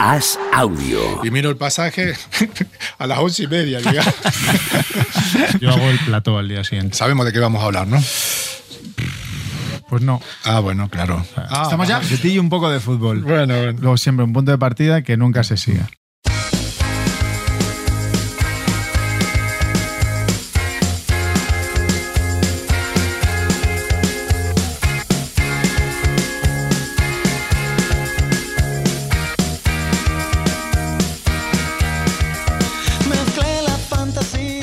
Haz audio. Y miro el pasaje a las once y media, digamos. Yo hago el plató al día siguiente. Sabemos de qué vamos a hablar, ¿no? Pues no. Ah, bueno, claro. Ah, ¿Estamos ya? vamos. De ti y un poco de fútbol. Bueno, bueno. Luego siempre un punto de partida que nunca se siga.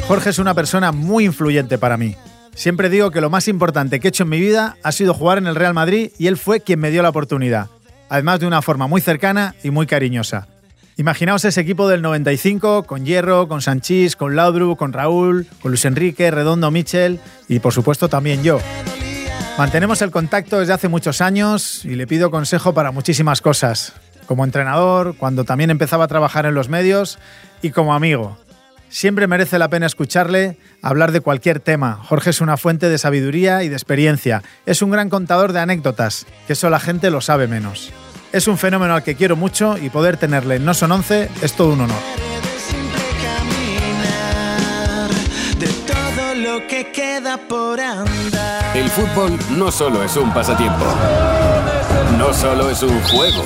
Jorge es una persona muy influyente para mí. Siempre digo que lo más importante que he hecho en mi vida ha sido jugar en el Real Madrid y él fue quien me dio la oportunidad, además de una forma muy cercana y muy cariñosa. Imaginaos ese equipo del 95 con Hierro, con Sanchís, con Laudrup, con Raúl, con Luis Enrique, Redondo, Michel y por supuesto también yo. Mantenemos el contacto desde hace muchos años y le pido consejo para muchísimas cosas, como entrenador, cuando también empezaba a trabajar en los medios y como amigo. Siempre merece la pena escucharle hablar de cualquier tema. Jorge es una fuente de sabiduría y de experiencia. Es un gran contador de anécdotas, que eso la gente lo sabe menos. Es un fenómeno al que quiero mucho y poder tenerle en No Son 11 es todo un honor. El fútbol no solo es un pasatiempo. No solo es un juego.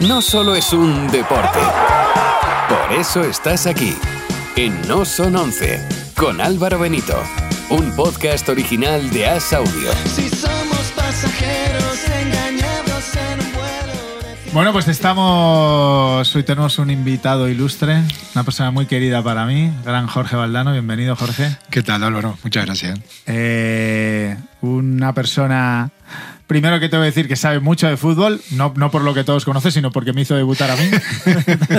No solo es un deporte. Por eso estás aquí, en No Son 11, con Álvaro Benito, un podcast original de As Audio. Si somos pasajeros engañados en un vuelo de Bueno, pues estamos. Hoy tenemos un invitado ilustre, una persona muy querida para mí, gran Jorge Valdano. Bienvenido, Jorge. ¿Qué tal, Álvaro? Muchas gracias. Eh, una persona. Primero que te voy a decir que sabe mucho de fútbol, no, no por lo que todos conocen, sino porque me hizo debutar a mí.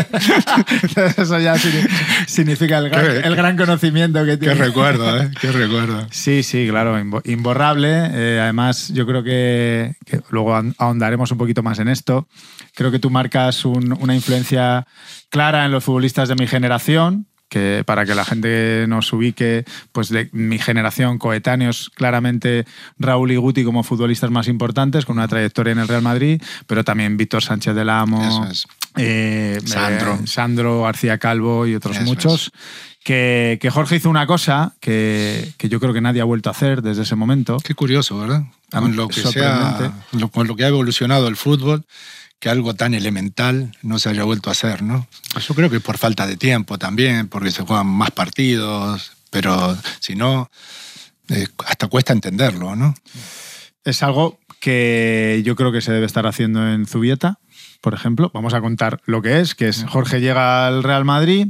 Eso ya signi- significa el gran, Qué- el gran conocimiento que Qué tiene. recuerdo, ¿eh? Qué recuerdo. Sí, sí, claro, imbo- imborrable. Eh, además, yo creo que, que luego ahon- ahondaremos un poquito más en esto. Creo que tú marcas un- una influencia clara en los futbolistas de mi generación, que para que la gente nos ubique, pues de mi generación, coetáneos, claramente Raúl y Guti como futbolistas más importantes, con una trayectoria en el Real Madrid, pero también Víctor Sánchez del Amo, es. eh, Sandro. eh, Sandro García Calvo y otros Eso muchos. Que, que Jorge hizo una cosa que, que yo creo que nadie ha vuelto a hacer desde ese momento. Qué curioso, ¿verdad? Con lo que, se ha, sorprendente. lo- con lo que ha evolucionado el fútbol, que algo tan elemental no se haya vuelto a hacer, ¿no? Yo creo que por falta de tiempo también, porque se juegan más partidos, pero si no, eh, hasta cuesta entenderlo, ¿no? Es algo que yo creo que se debe estar haciendo en Zubieta, por ejemplo. Vamos a contar lo que es, que es Jorge llega al Real Madrid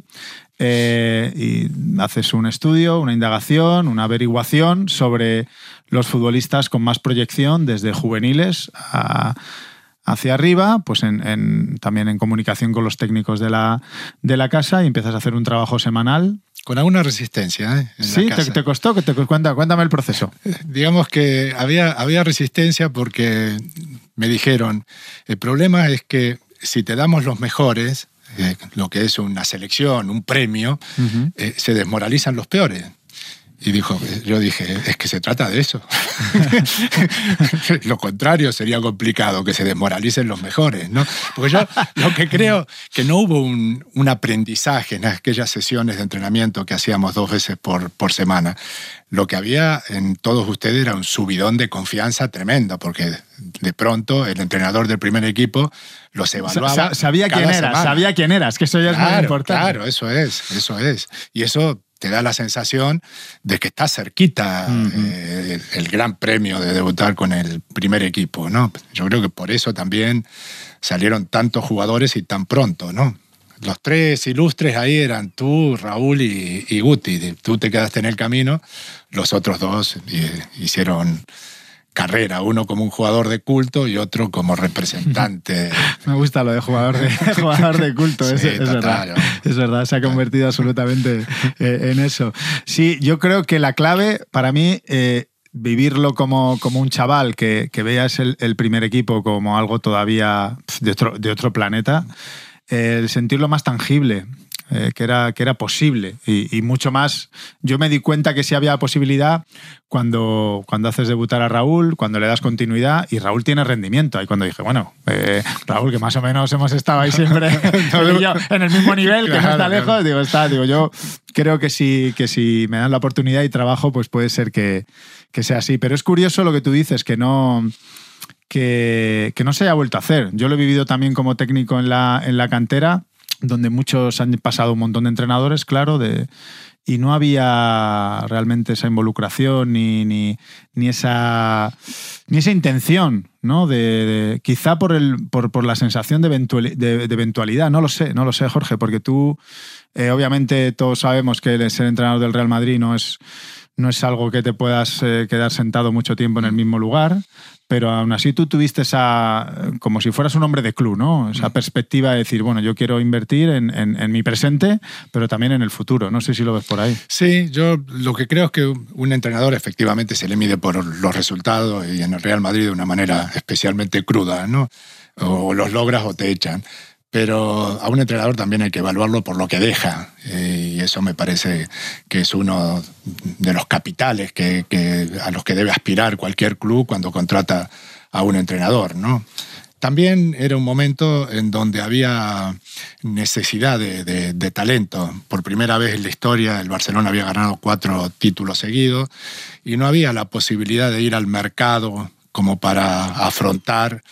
eh, y haces un estudio, una indagación, una averiguación sobre los futbolistas con más proyección desde juveniles a- hacia arriba, pues en- en- también en comunicación con los técnicos de la, de la casa y empiezas a hacer un trabajo semanal. Con alguna resistencia, ¿eh? En la Sí, te, casa. te costó, que te, cuéntame el proceso. Digamos que había, había resistencia porque me dijeron, el problema es que si te damos los mejores, eh, lo que es una selección, un premio, eh, se desmoralizan los peores. Y dijo, yo dije, es que se trata de eso. lo contrario sería complicado, que se desmoralicen los mejores, ¿no? Porque yo lo que creo que no hubo un, un aprendizaje en aquellas sesiones de entrenamiento que hacíamos dos veces por, por semana. Lo que había en todos ustedes era un subidón de confianza tremendo, porque de pronto el entrenador del primer equipo los evaluaba. sa- sabía quién eras, sabía quién eras, que eso ya es muy Claro, importante. Claro, eso es, eso es. Y eso te da la sensación de que está cerquita eh, el, el gran premio de debutar con el primer equipo, ¿no? Yo creo que por eso también salieron tantos jugadores y tan pronto, ¿no? Los tres ilustres ahí eran tú, Raúl y, y Guti. Tú te quedaste en el camino, los otros dos eh, hicieron carrera, uno como un jugador de culto y otro como representante. Me gusta lo de jugador de, jugador de culto, es, Sí, es total, verdad. Es verdad, se ha convertido absolutamente eh, en eso. Sí, yo creo que la clave para mí, eh, vivirlo como, como un chaval que, que veas el, el primer equipo como algo todavía de otro, de otro planeta, eh, el sentirlo más tangible. Eh, que, era, que era posible. Y, y mucho más, yo me di cuenta que sí había posibilidad cuando, cuando haces debutar a Raúl, cuando le das continuidad y Raúl tiene rendimiento. Ahí cuando dije, bueno, eh, Raúl, que más o menos hemos estado ahí siempre yo, en el mismo nivel, que no está claro. lejos, digo, está, digo, yo creo que si, que si me dan la oportunidad y trabajo, pues puede ser que, que sea así. Pero es curioso lo que tú dices, que no, que, que no se haya vuelto a hacer. Yo lo he vivido también como técnico en la, en la cantera, donde muchos han pasado un montón de entrenadores, claro, y no había realmente esa involucración ni, ni, esa, ni esa intención, ¿no? De, quizá por, el, por, por la sensación de, eventuali- de- de eventualidad, no lo sé, no lo sé, Jorge, porque tú, eh, obviamente todos sabemos que ser entrenador del Real Madrid no es, no es algo que te puedas eh, quedar sentado mucho tiempo en el mismo lugar, pero aún así tú tuviste esa, como si fueras un hombre de club, ¿no? Esa perspectiva de decir, bueno, yo quiero invertir en, en- en mi presente, pero también en el futuro. No sé si lo ves por ahí. Sí, yo lo que creo es que un entrenador efectivamente se le mide por los resultados y en el Real Madrid de una manera especialmente cruda, ¿no? O los logras o te echan. Pero a un entrenador también hay que evaluarlo por lo que deja. eh, Y eso me parece que es uno de los capitales que, a los que debe aspirar cualquier club cuando contrata a un entrenador, ¿no? También era un momento en donde había necesidad de talento. Por primera vez en la historia el Barcelona había ganado cuatro títulos seguidos y no había la posibilidad de ir al mercado como para afrontar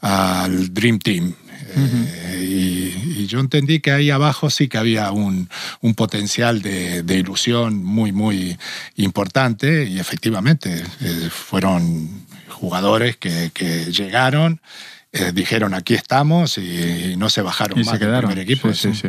al Dream Team. Eh, y, y yo entendí que ahí abajo sí que había un, un potencial de, de ilusión muy, muy importante y efectivamente eh, fueron jugadores que, que llegaron, eh, dijeron aquí estamos y, y no se bajaron Y más se del primer equipo. Sí, sí, sí.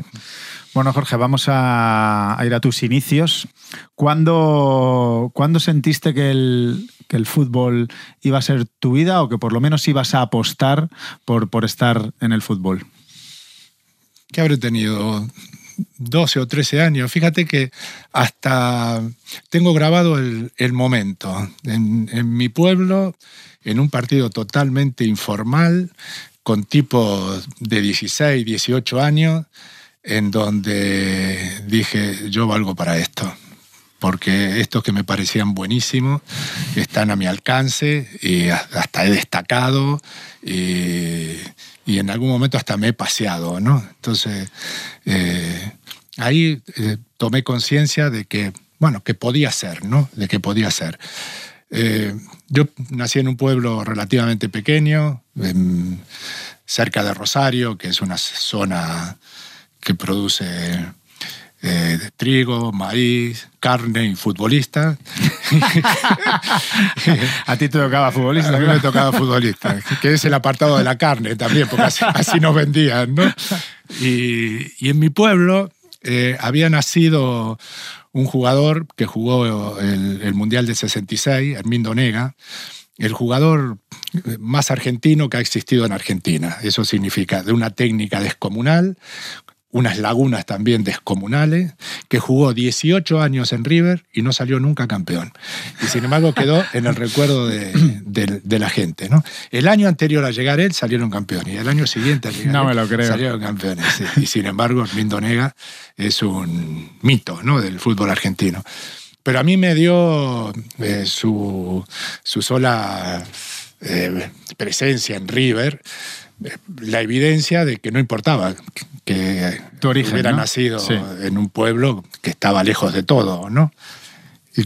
Bueno, Jorge, vamos a, a ir a tus inicios. ¿Cuándo, cuándo sentiste que el, que el fútbol iba a ser tu vida o que por lo menos ibas a apostar por, por estar en el fútbol? que habré tenido 12 o 13 años. Fíjate que hasta tengo grabado el, el momento. En, en mi pueblo, en un partido totalmente informal, con tipos de 16, 18 años, en donde dije, yo valgo para esto. Porque estos que me parecían buenísimos están a mi alcance y hasta he destacado y, y en algún momento hasta me he paseado, ¿no? Entonces, eh, ahí eh, tomé conciencia de que, bueno, que podía ser, ¿no? De que podía ser. Eh, yo nací en un pueblo relativamente pequeño, cerca de Rosario, que es una zona que produce eh, trigo, maíz, carne y futbolistas. A ti te tocaba futbolista. A mí me tocaba futbolista, que es el apartado de la carne también, porque así, así nos vendían, ¿no? Y, y en mi pueblo eh, había nacido un jugador que jugó el, el Mundial del 66, Hermindo Nega, el jugador más argentino que ha existido en Argentina. Eso significa de una técnica descomunal, unas lagunas también descomunales, que jugó 18 años en River y no salió nunca campeón. Y sin embargo quedó en el recuerdo de, de- de la gente. ¿no? El año anterior a llegar él salieron campeones y el año siguiente a llegar No él me lo creo. salieron campeones. sí. Y sin embargo, Hermindo Nega es un mito ¿no? del fútbol argentino. Pero a mí me dio eh, su, su sola eh, presencia en River eh, la evidencia de que no importaba que Tu origen, hubiera ¿no? nacido Sí. en un pueblo que estaba lejos de todo, ¿no? Y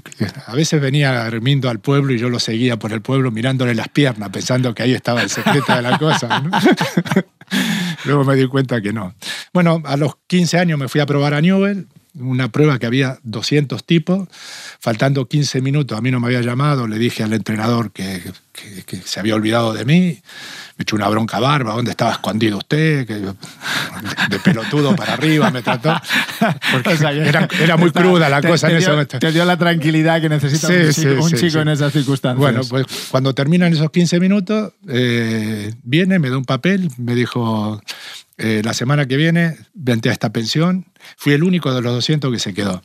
a veces venía Hermindo al pueblo y yo lo seguía por el pueblo mirándole las piernas, pensando que ahí estaba el secreto de la cosa. ¿no? Luego me di cuenta que no. Bueno, a los 15 años me fui a probar a Newell, una prueba que había 200 tipos, faltando 15 minutos, a mí no me había llamado, le dije al entrenador que, que- que se había olvidado de mí, me echó una bronca barba, ¿dónde estaba escondido usted? Que, de, de pelotudo para arriba me trató, porque O sea, era, era muy cruda la Te- cosa te en ese dio- momento. Te dio la tranquilidad que necesita Sí, un sí, chico, un sí, chico sí. en esas circunstancias. Bueno, pues cuando terminan esos 15 minutos, eh, viene, me da un papel, me dijo, eh, la semana que viene vente a esta pensión. Fui el único de los 200 que se quedó.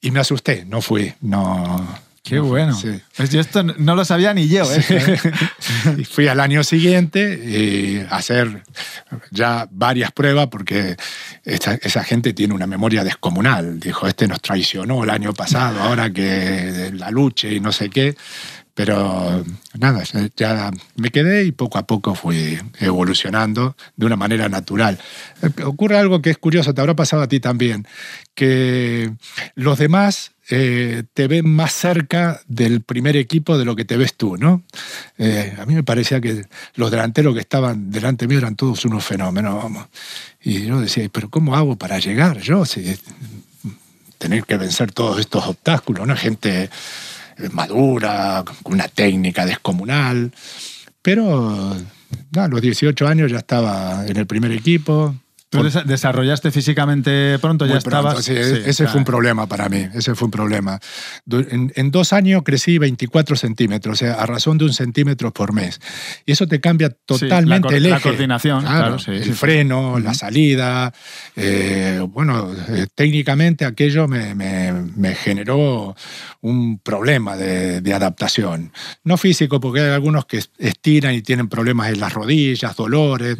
Y me asusté, no fui, no, Qué bueno. Sí. Pues yo esto no lo sabía ni yo. ¿eh? Y fui al año siguiente eh, a hacer ya varias pruebas porque esa, esa gente tiene una memoria descomunal. Dijo, este nos traicionó el año pasado, ahora que la lucha y no sé qué. Pero nada, ya me quedé y poco a poco fui evolucionando de una manera natural. Eh, Ocurre algo que es curioso, te habrá pasado a ti también, que los demás eh, te ven más cerca del primer equipo de lo que te ves tú, ¿no? Eh, a mí me parecía que los delanteros que estaban delante mío eran todos unos fenómenos, vamos. Y yo decía, pero ¿cómo hago para llegar yo? Si, tener que vencer todos estos obstáculos, ¿no? Gente madura, con una técnica descomunal. Pero a los 18 años ya estaba en el primer equipo. ¿Tú desa- desarrollaste físicamente pronto? Muy ¿Ya pronto, estabas? sí, Sí, ese claro. fue un problema para mí, ese fue un problema. En, en dos años crecí 24 centímetros, o sea, a razón de un centímetro por mes. Y eso te cambia totalmente la co- el eje. la coordinación, claro, sí, el sí. freno, la salida. eh, bueno, eh, técnicamente aquello me, me- me generó un problema de, de adaptación. No físico, porque hay algunos que estiran y tienen problemas en las rodillas, dolores.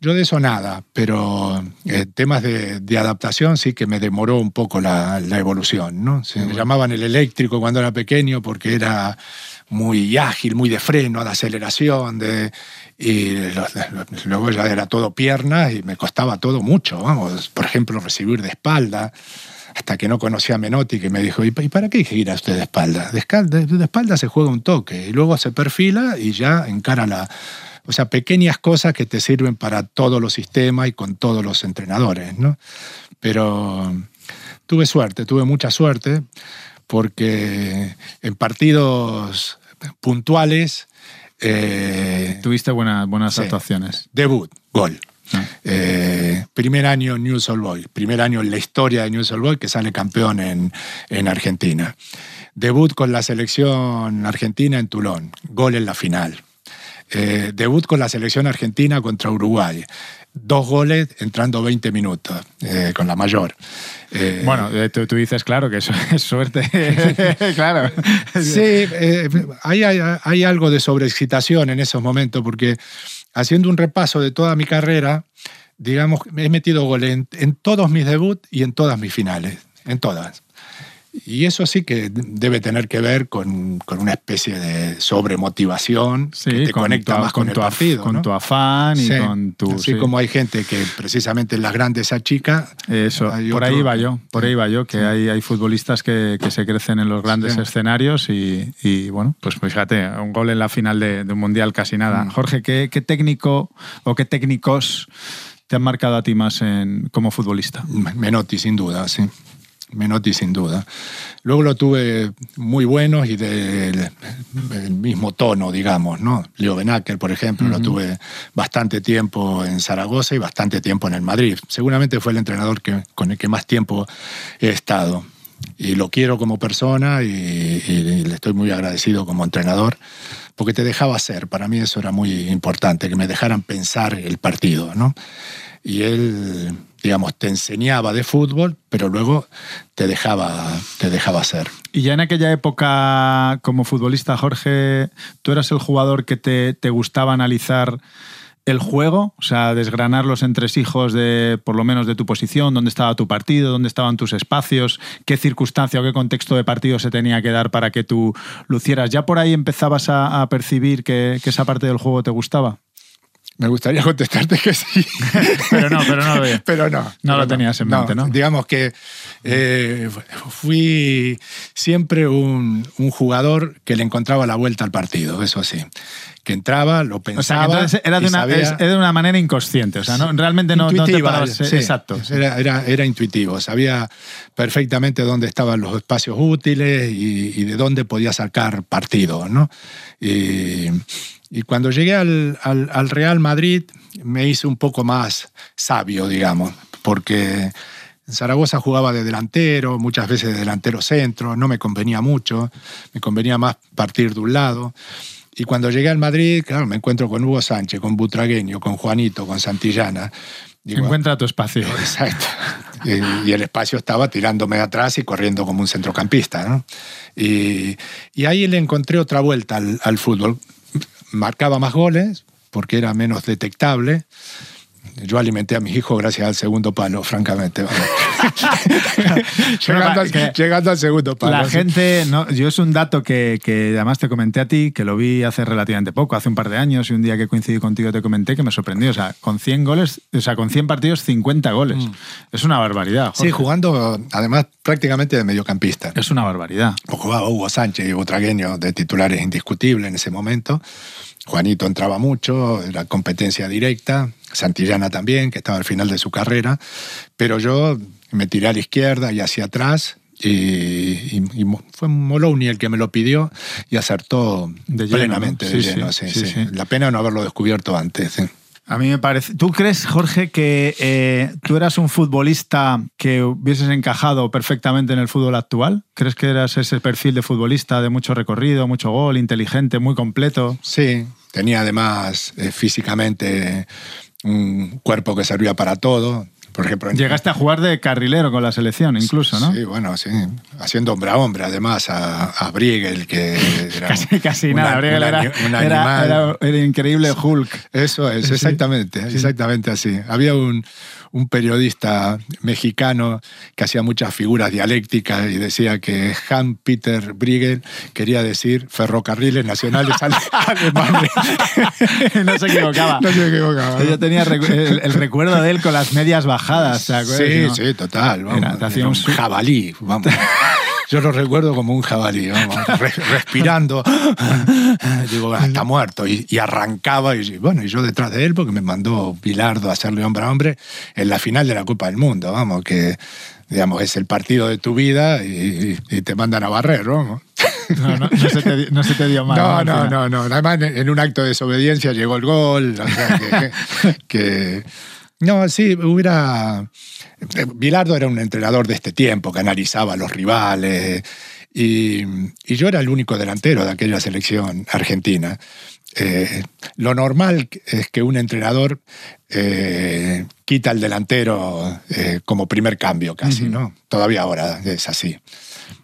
Yo de eso nada, pero eh, temas de, de adaptación sí que me demoró un poco la, la evolución. ¿no? Se me llamaban el eléctrico cuando era pequeño porque era muy ágil, muy de freno, de aceleración, de, y luego ya era todo piernas y me costaba todo mucho. Vamos, por ejemplo, recibir de espalda hasta que no conocía a Menotti, que me dijo, ¿y pa- y para qué gira usted de espalda? De, de- de espalda se juega un toque, y luego se perfila y ya encara la... O sea, pequeñas cosas que te sirven para todos los sistemas y con todos los entrenadores, ¿no? Pero tuve suerte, tuve mucha suerte, porque en partidos puntuales... eh, Tuviste buenas, buenas Sí. actuaciones. Debut, gol. Ah. Eh, primer año News Old Boy, primer año en la historia de News Old Boy que sale campeón en, en Argentina. Debut con la selección argentina en Tulón, gol en la final. Eh, debut con la selección argentina contra Uruguay. Dos goles entrando 20 minutos eh, con la mayor. Eh, Bueno, tú, tú dices, claro, que eso es suerte. claro. Sí, hay, hay, hay algo de sobreexcitación en esos momentos, porque haciendo un repaso de toda mi carrera, digamos, me he metido goles en, en todos mis debuts y en todas mis finales, en todas. Y eso sí que debe tener que ver con, con una especie de sobremotivación Sí, que te con conecta tu, más con, tu partido. con ¿no? tu afán y Sí, con tu. Así sí. como hay gente que precisamente en las grandes achica. Eso, por otro- ahí va yo, por ahí va yo, que hay, hay futbolistas que, que se crecen en los grandes escenarios y, y, bueno, pues fíjate, un gol en la final de, de un mundial casi nada. Mm. Jorge, ¿qué, qué técnico o qué técnicos te han marcado a ti más en, como futbolista? Menotti, sin duda, sí. Menotti, sin duda. Luego lo tuve muy buenos y del del mismo tono, digamos, ¿no? Leo Benacker, por ejemplo, lo tuve bastante tiempo en Zaragoza y bastante tiempo en el Madrid. Seguramente fue el entrenador que, con el que más tiempo he estado. Y lo quiero como persona y, y le estoy muy agradecido como entrenador porque te dejaba hacer. Para mí eso era muy importante, que me dejaran pensar el partido, ¿no? Y él, digamos, te enseñaba de fútbol, pero luego te dejaba, te dejaba hacer. Y ya en aquella época, como futbolista, Jorge, ¿tú eras el jugador que te, te gustaba analizar el juego? O sea, desgranar los entresijos de, por lo menos, de tu posición, dónde estaba tu partido, dónde estaban tus espacios, qué circunstancia o qué contexto de partido se tenía que dar para que tú lucieras. ¿Ya por ahí empezabas a, percibir que esa parte del juego te gustaba? Me gustaría contestarte que sí. Pero no, pero no lo veo. Pero no. No pero lo tenías en mente, ¿no? Digamos que eh, fui siempre un, un jugador que le encontraba la vuelta al partido, eso sí. Que entraba, lo O sea, pensaba. que entonces era de, una, sabía- era de una manera inconsciente. O sea, no, realmente no, no te parabas. sí. Exacto. Era, era, era intuitivo, sabía perfectamente dónde estaban los espacios útiles y, y de dónde podía sacar partido. ¿no? Y, y cuando llegué al, al- al Real Madrid me hice un poco más sabio, digamos, porque en Zaragoza jugaba de delantero, muchas veces de delantero centro, no me convenía mucho, me convenía más partir de un lado. Y cuando llegué al Madrid, claro, me encuentro con Hugo Sánchez, con Butragueño, con Juanito, con Santillana. Digo, Encuentra tu espacio. Exacto. Y, y el espacio estaba tirándome atrás y corriendo como un centrocampista. ¿no? Y, y ahí le encontré otra vuelta al, al fútbol. Marcaba más goles porque era menos detectable. Yo alimenté a mis hijos gracias al segundo palo, francamente. llegando, al, llegando al segundo palo. La sí. gente, no, yo es un dato que, que además te comenté a ti, que lo vi hace relativamente poco, hace un par de años, y un día que coincidí contigo te comenté que me sorprendió. O sea, con 100 goles, o sea, con 100 partidos, 50 goles. Es una barbaridad. Sí, Jorge. jugando además prácticamente de mediocampista. Es una barbaridad. Jugaba Hugo Sánchez y Butragueño de titulares indiscutibles en ese momento. Juanito entraba mucho, era competencia directa. Santillana también, que estaba al final de su carrera. Pero yo me tiré a la izquierda y hacia atrás. Y, y- y fue Moloney el que me lo pidió y acertó De lleno, plenamente ¿no? de Sí, lleno. sí, sí. La pena no haberlo descubierto antes. A mí me parece. ¿Tú crees, Jorge, que eh, tú eras un futbolista que hubieses encajado perfectamente en el fútbol actual? ¿Crees que eras ese perfil de futbolista de mucho recorrido, mucho gol, inteligente, muy completo? Sí, tenía además eh, físicamente un cuerpo que servía para todo. Por ejemplo, Llegaste a jugar de carrilero con la selección, incluso, ¿no? Sí, bueno, sí. Haciendo hombre a hombre, además, a, a Briegel, que era Casi, casi nada. Briegel era, un era- era increíble Hulk. Eso es, exactamente, exactamente así. Había un, un periodista mexicano que hacía muchas figuras dialécticas y decía que Hans Peter Briegel quería decir ferrocarriles nacionales ale- alemanes. no se equivocaba. No se equivocaba. Yo tenía el, el recuerdo de él con las medias bajadas, ¿te acuerdas? Sí, ¿no? sí, total. Vamos, Era, te hacía Era un un jabalí, vamos. Yo lo recuerdo como un jabalí, vamos, re- respirando. Digo, "Ah, está muerto. Y, y arrancaba, y bueno, y yo detrás de él, porque me mandó Bilardo a hacerle hombre a hombre en la final de la Copa del Mundo, vamos, que digamos, es el partido de tu vida y, y te mandan a barrer, vamos. No, no, no se te, no se te dio mal. No, no, no, no. Además, en en un acto de desobediencia llegó el gol. o sea, que, que- No, sí, hubiera. Bilardo era un entrenador de este tiempo que analizaba a los rivales. Y, y yo era el único delantero de aquella selección argentina. Eh, lo normal es que un entrenador eh, quita al delantero eh, como primer cambio casi, ¿no? Todavía ahora es así.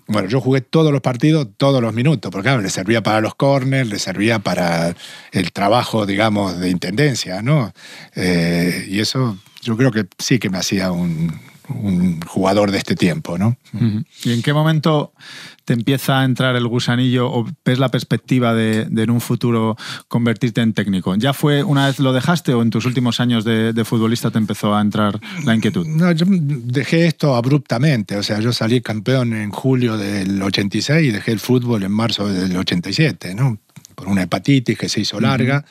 Bueno, yo jugué todos los partidos, todos los minutos, porque claro, le servía para los corners, le servía para el trabajo, digamos, de intendencia, ¿no? Eh, y eso yo creo que sí que me hacía un, un jugador de este tiempo, ¿no? ¿Y en qué momento te empieza a entrar el gusanillo o ves la perspectiva de, de en un futuro convertirte en técnico? ¿Ya fue una vez lo dejaste o en tus últimos años de, de futbolista te empezó a entrar la inquietud? No, yo dejé esto abruptamente, o sea, yo salí campeón en julio del 86 y dejé el fútbol en marzo del 87, ¿no? Por una hepatitis que se hizo larga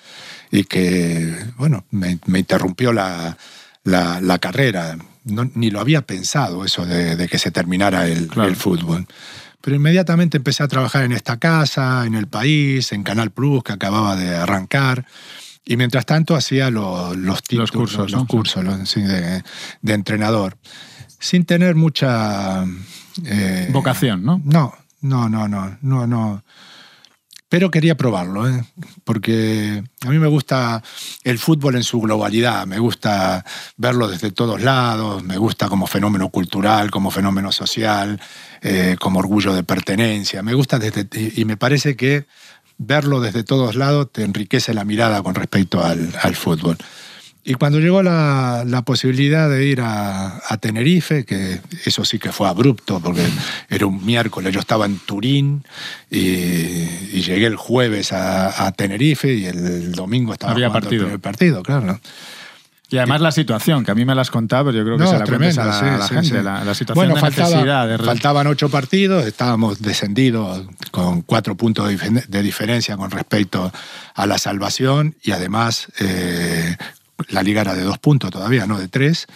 y que, bueno, me, me interrumpió la, la- la carrera. No- ni lo había pensado eso de, de que se terminara el, Claro. el fútbol. Pero inmediatamente empecé a trabajar en esta casa, en el país, en Canal Plus, que acababa de arrancar. Y mientras tanto hacía lo- los títulos, cursos, los ¿no? cursos los- sí, de, de entrenador, sin tener mucha... eh, Vocación, ¿no? No, no, no, no, no, no. Pero quería probarlo, ¿eh? porque a mí me gusta el fútbol en su globalidad, me gusta verlo desde todos lados, me gusta como fenómeno cultural, como fenómeno social, eh, como orgullo de pertenencia, me gusta desde, y me parece que verlo desde todos lados te enriquece la mirada con respecto al fútbol. Y cuando llegó la, la posibilidad de ir a, a Tenerife, que eso sí que fue abrupto, porque era un miércoles, yo estaba en Turín y, y llegué el jueves a, a Tenerife y el domingo estaba Había partido. el partido, claro. Y además la situación, que a mí me la has contado, pero yo creo que No, se la tremendo, a la, sí, a la sí, gente. sí. La, la situación Bueno, de faltaba- necesidad. De... faltaban ocho partidos, estábamos descendidos con cuatro puntos de diferencia con respecto a la salvación y además eh, la liga era de dos puntos todavía, no de tres.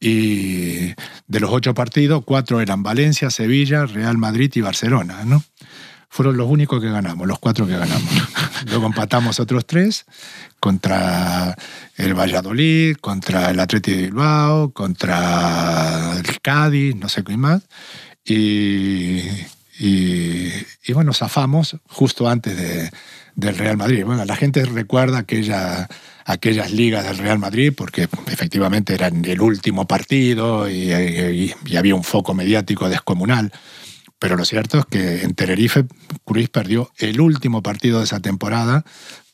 Y de los ocho partidos, cuatro eran Valencia, Sevilla, Real Madrid y Barcelona, ¿no? Fueron los únicos que ganamos, los cuatro que ganamos. Luego empatamos otros tres contra el Valladolid, contra el Atleti de Bilbao, contra el Cádiz, no sé qué más. Y, y- y bueno, zafamos justo antes de, del Real Madrid. Bueno, la gente recuerda aquella, aquellas ligas del Real Madrid porque efectivamente eran el último partido y, y- y había un foco mediático descomunal. Pero lo cierto es que en Tenerife Cruz perdió el último partido de esa temporada.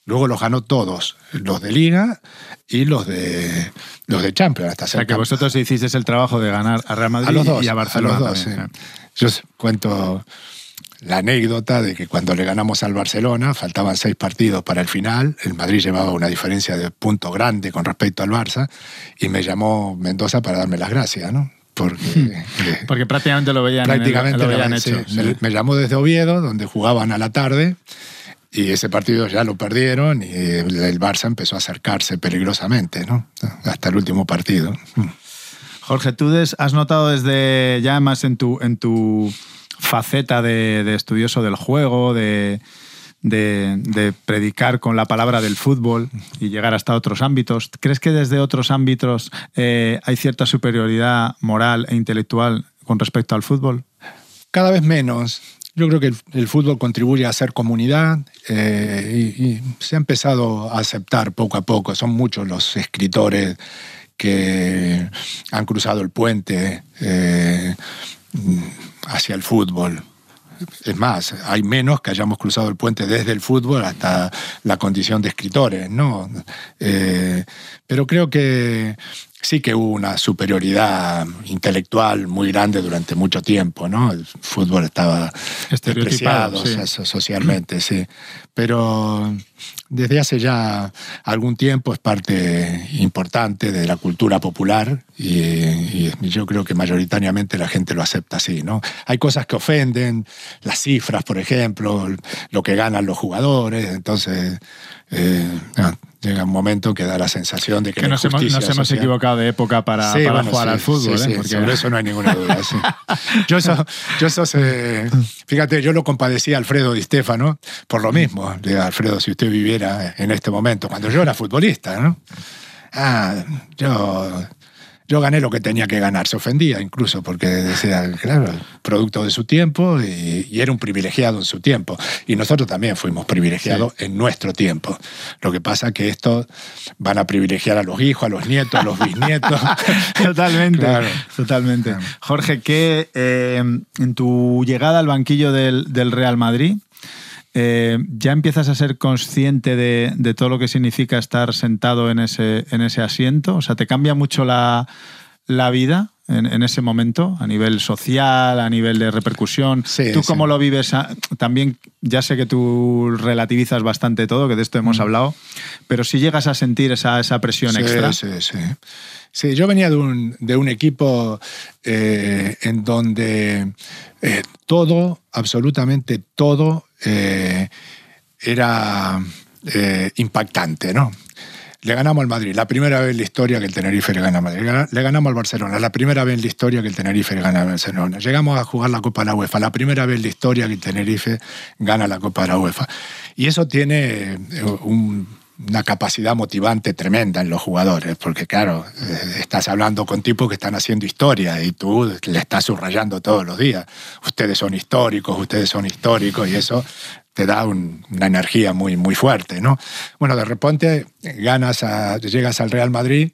Luego los ganó todos, los de Liga y los de los de Champions. Hasta O sea, que vosotros hicisteis el trabajo de ganar a Real Madrid a los dos, y a Barcelona. los dos, sí. Yo cuento la anécdota de que cuando le ganamos al Barcelona, faltaban seis partidos para el final, el Madrid llevaba una diferencia de punto grande con respecto al Barça, y me llamó Mendoza para darme las gracias, ¿no? Porque eh, Porque prácticamente lo veían, en el- prácticamente lo lo- veían hecho. me, sí. me llamó desde Oviedo, donde jugaban a la tarde, y ese partido ya lo perdieron, y el, el Barça empezó a acercarse peligrosamente, ¿no? Hasta el último partido. Jorge, tú des- has notado desde ya más en tu, en tu faceta de, estudioso del juego, de, predicar con la palabra del fútbol y llegar hasta otros ámbitos. ¿Crees que desde otros ámbitos eh, hay cierta superioridad moral e intelectual con respecto al fútbol? Cada vez menos. Yo creo que el, fútbol contribuye a hacer comunidad eh, y, y se ha empezado a aceptar poco a poco. Son muchos los escritores que han cruzado el puente eh, hacia el fútbol. Es más, hay menos que hayamos cruzado el puente desde el fútbol hasta la condición de escritores, ¿no? Eh, pero creo que sí que hubo una superioridad intelectual muy grande durante mucho tiempo, ¿no? El fútbol estaba despreciado sí. socialmente, sí. Pero desde hace ya algún tiempo es parte importante de la cultura popular y, y yo creo que mayoritariamente la gente lo acepta así, ¿no? Hay cosas que ofenden, las cifras, por ejemplo, lo que ganan los jugadores, entonces eh, no, llega un momento que da la sensación de que, Que nos hemos, nos hemos equivocado de época para, Sí, para bueno, jugar sí, al fútbol. sí, ¿eh? Porque- sobre eso no hay ninguna duda. sí. Yo eso, yo eso se- fíjate, yo lo compadecí a Alfredo Di Stefano por lo mismo. Digo, Alfredo, si usted viviera en este momento, cuando yo era futbolista, ¿no? Ah, yo, yo gané lo que tenía que ganar. Se ofendía incluso porque decía, claro, producto de su tiempo y, y era un privilegiado en su tiempo. Y nosotros también fuimos privilegiados en nuestro tiempo. Lo que pasa es que estos van a privilegiar a los hijos, a los nietos, a los bisnietos. Totalmente, Claro. totalmente. Jorge, que eh, en tu llegada al banquillo del, del Real Madrid, eh, ¿ya empiezas a ser consciente de, todo lo que significa estar sentado en ese, en ese asiento? O sea, ¿te cambia mucho la vida en, en ese momento, a nivel social, a nivel de repercusión? Sí, ¿Tú sí. cómo lo vives? Ah, También, ya sé que tú relativizas bastante todo, que de esto hemos hablado, pero si llegas a sentir esa, esa presión Mm. Sí, extra. Sí, sí. Sí, yo venía de un, de un equipo eh, en donde eh, todo, absolutamente todo, eh, era impactante, ¿no? Le ganamos al Madrid, la primera vez en la historia que el Tenerife le gana al Madrid. Le gana- Le ganamos al Barcelona, la primera vez en la historia que el Tenerife gana al Barcelona. Llegamos a jugar la Copa de la UEFA, la primera vez en la historia que el Tenerife gana la Copa de la UEFA. Y eso tiene eh, un- una capacidad motivante tremenda en los jugadores, porque claro, eh, estás hablando con tipos que están haciendo historia y tú le estás subrayando todos los días. Ustedes son históricos, ustedes son históricos y eso te da un- una energía muy, muy fuerte, ¿no? Bueno, de repente ganas a- llegas al Real Madrid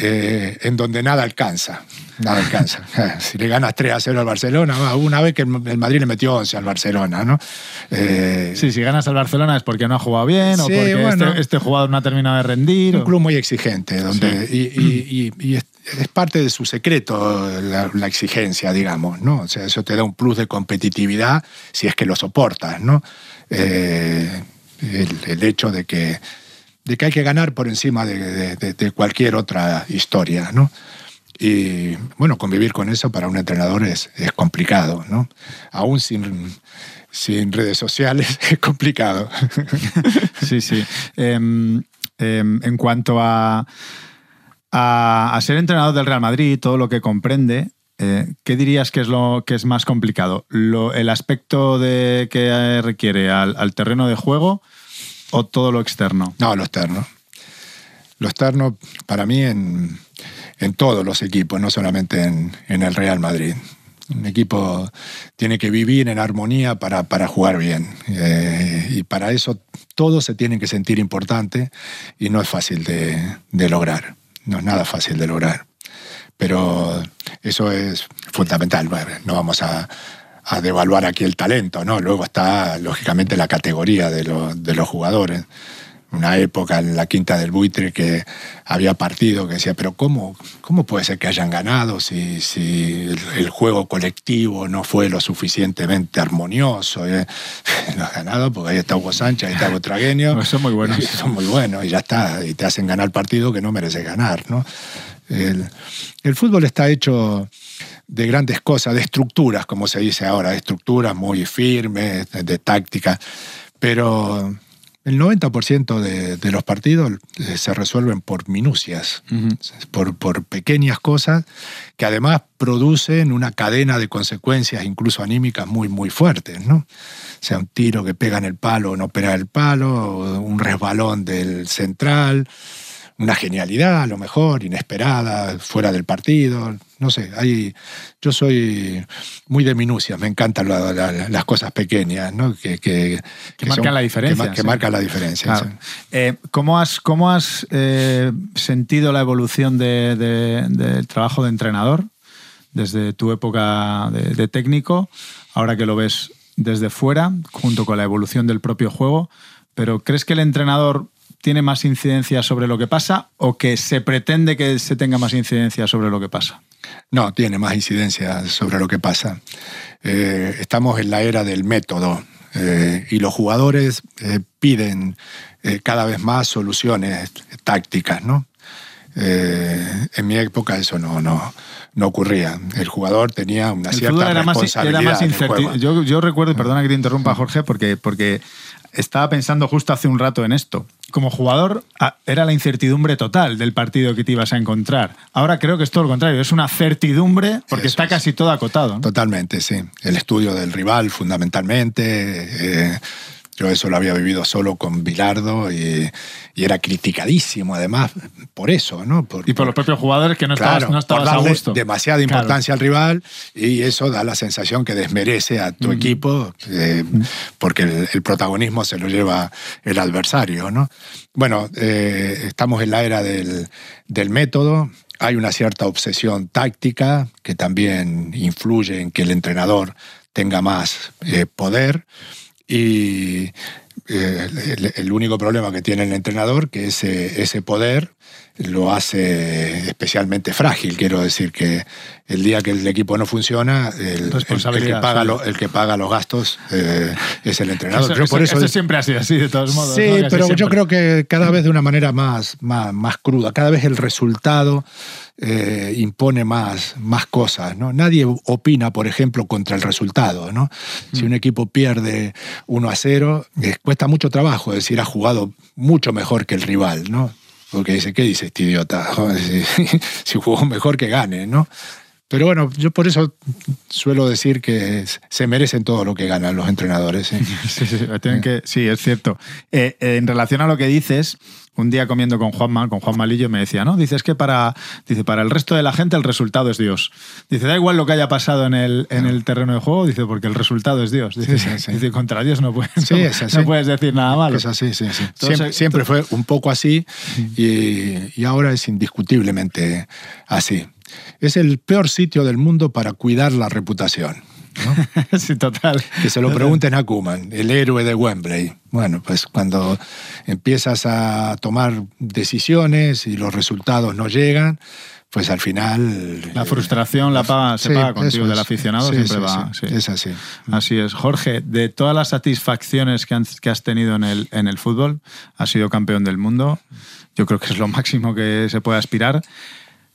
eh, en donde nada alcanza. Nada alcanza. si le ganas 3 a 0 al Barcelona, una vez que el Madrid le metió 11 al Barcelona, ¿no? Eh, Sí, si ganas al Barcelona es porque no ha jugado bien o Sí, porque bueno. este, este jugador no ha terminado de rendir. Un o- club muy exigente, donde, y, y- y- y es, parte de su secreto la, exigencia, digamos, ¿no? O sea, eso te da un plus de competitividad si es que lo soportas, ¿no? Eh, el, hecho de que, de que hay que ganar por encima de- de cualquier otra historia, ¿no? Y bueno, convivir con eso para un entrenador es, es complicado, ¿no? Aún sin, sin redes sociales es complicado. Sí, sí. Em, em, en cuanto a, a, a ser entrenador del Real Madrid, todo lo que comprende, eh, ¿qué dirías que es lo que es más complicado? Lo- ¿El aspecto de que requiere al, al terreno de juego o todo lo externo? No, lo externo. Lo externo, para mí, en, en todos los equipos, no solamente en, en el Real Madrid. Un equipo tiene que vivir en armonía para, para jugar bien. Eh, y para eso todos se tienen que sentir importantes y no es fácil de, de lograr. No es nada fácil de lograr. Pero eso es fundamental. No vamos a, a devaluar aquí el talento, ¿no? Luego está, lógicamente, la categoría de, lo- de los jugadores. Una época en la Quinta del Buitre que había partido que decía, pero ¿cómo, cómo puede ser que hayan ganado si, si el, el juego colectivo no fue lo suficientemente armonioso? eh? No ha ganado porque ahí está Hugo Sánchez, ahí está Butragueño. Pues son muy buenos. Son muy buenos y ya está. Y te hacen ganar partido que no mereces ganar, ¿no? El, el fútbol está hecho de grandes cosas, de estructuras, como se dice ahora, de estructuras muy firmes, de, de táctica, pero el 90% de, de los partidos eh, se resuelven por minucias, por, por pequeñas cosas que además producen una cadena de consecuencias, incluso anímicas, muy, muy fuertes, ¿no? O sea, un tiro que pega en el palo o no pega en el palo, un resbalón del central, una genialidad a lo mejor, inesperada, fuera del partido. No sé, hay, yo soy muy de minucias, me encantan la- la- las cosas pequeñas, ¿no? Que, que, Que marcan la diferencia, Que, ma- que sí. marcan la diferencia. Claro. sí. Eh, ¿Cómo has, cómo has eh, sentido la evolución de- de- del trabajo de entrenador desde tu época de, de técnico, ahora que lo ves desde fuera, junto con la evolución del propio juego? Pero ¿crees que el entrenador tiene más incidencia sobre lo que pasa o que se pretende que se tenga más incidencia sobre lo que pasa? No, tiene más incidencia sobre lo que pasa. Eh, estamos en la era del método eh, y los jugadores eh, piden cada vez más soluciones tácticas, ¿no? En mi época eso no, no, no ocurría. El jugador tenía una El cierta fútbol era más, responsabilidad era más. Yo, yo recuerdo, y perdona que te interrumpa, Jorge, porque, porque estaba pensando justo hace un rato en esto. Como jugador era la incertidumbre total del partido que te ibas a encontrar. Ahora creo que es todo lo contrario, es una certidumbre porque Eso está es. casi todo acotado. ¿no? Totalmente, sí. El estudio del rival, fundamentalmente. eh, yo eso lo había vivido solo con Bilardo y, y era criticadísimo, además, por eso, ¿no? Y por los propios jugadores que no estabas, Claro, no estabas por a darle gusto. demasiada Claro. importancia al rival y eso da la sensación que desmerece a tu equipo eh, porque el, el protagonismo se lo lleva el adversario, ¿no? Bueno, eh, estamos en la era del, del método. Hay una cierta obsesión táctica que también influye en que el entrenador tenga más eh, poder y eh, el, único problema que tiene el entrenador que ese, ese poder lo hace especialmente frágil. Quiero decir que el día que el equipo no funciona, el, el- el Responsabilidad que, paga suya. lo- el que paga los gastos eh, es el entrenador. Eso, por eso- siempre ha sido así, de todos modos. Sí, pero yo creo que cada vez de una manera más, más, más cruda, cada vez el resultado eh, impone más, más cosas. ¿no? Nadie opina, por ejemplo, contra el resultado. ¿no? Si Mm. un equipo pierde 1 a 0, eh, cuesta mucho trabajo decir ha jugado mucho mejor que el rival. ¿no? Porque dice, ¿qué dice este idiota? Si, si jugó mejor que gane, ¿no? Pero bueno, yo por eso suelo decir que se merecen todo lo que ganan los entrenadores. ¿sí? Sí, sí, tienen que, sí, es cierto. Eh, eh, en relación a lo que dices, un día comiendo con Juanma, con Juan Malillo, me decía, ¿no? Dices que para, dice, para el resto de la gente el resultado es Dios. Dice, da igual lo que haya pasado en el, en el terreno de juego, dice, porque el resultado es Dios. Dice, Sí, sí, sí. dice, contra Dios no puedes, Sí, no, es puedes decir nada malo. Es así, sí, sí. Entonces, Siempre, siempre fue un poco así y, y ahora es indiscutiblemente así. Es el peor sitio del mundo para cuidar la reputación. ¿no? sí, total. Que se lo pregunten a Kuman, el héroe de Wembley. Bueno, pues cuando empiezas a tomar decisiones y los resultados no llegan, pues al final... La frustración la paga, se Sí, paga contigo es. del aficionado, Sí, siempre sí, va. Es así. Así es. Jorge, de todas las satisfacciones que, han- que has tenido en el, en el fútbol, has sido campeón del mundo. Yo creo que es lo máximo que se puede aspirar.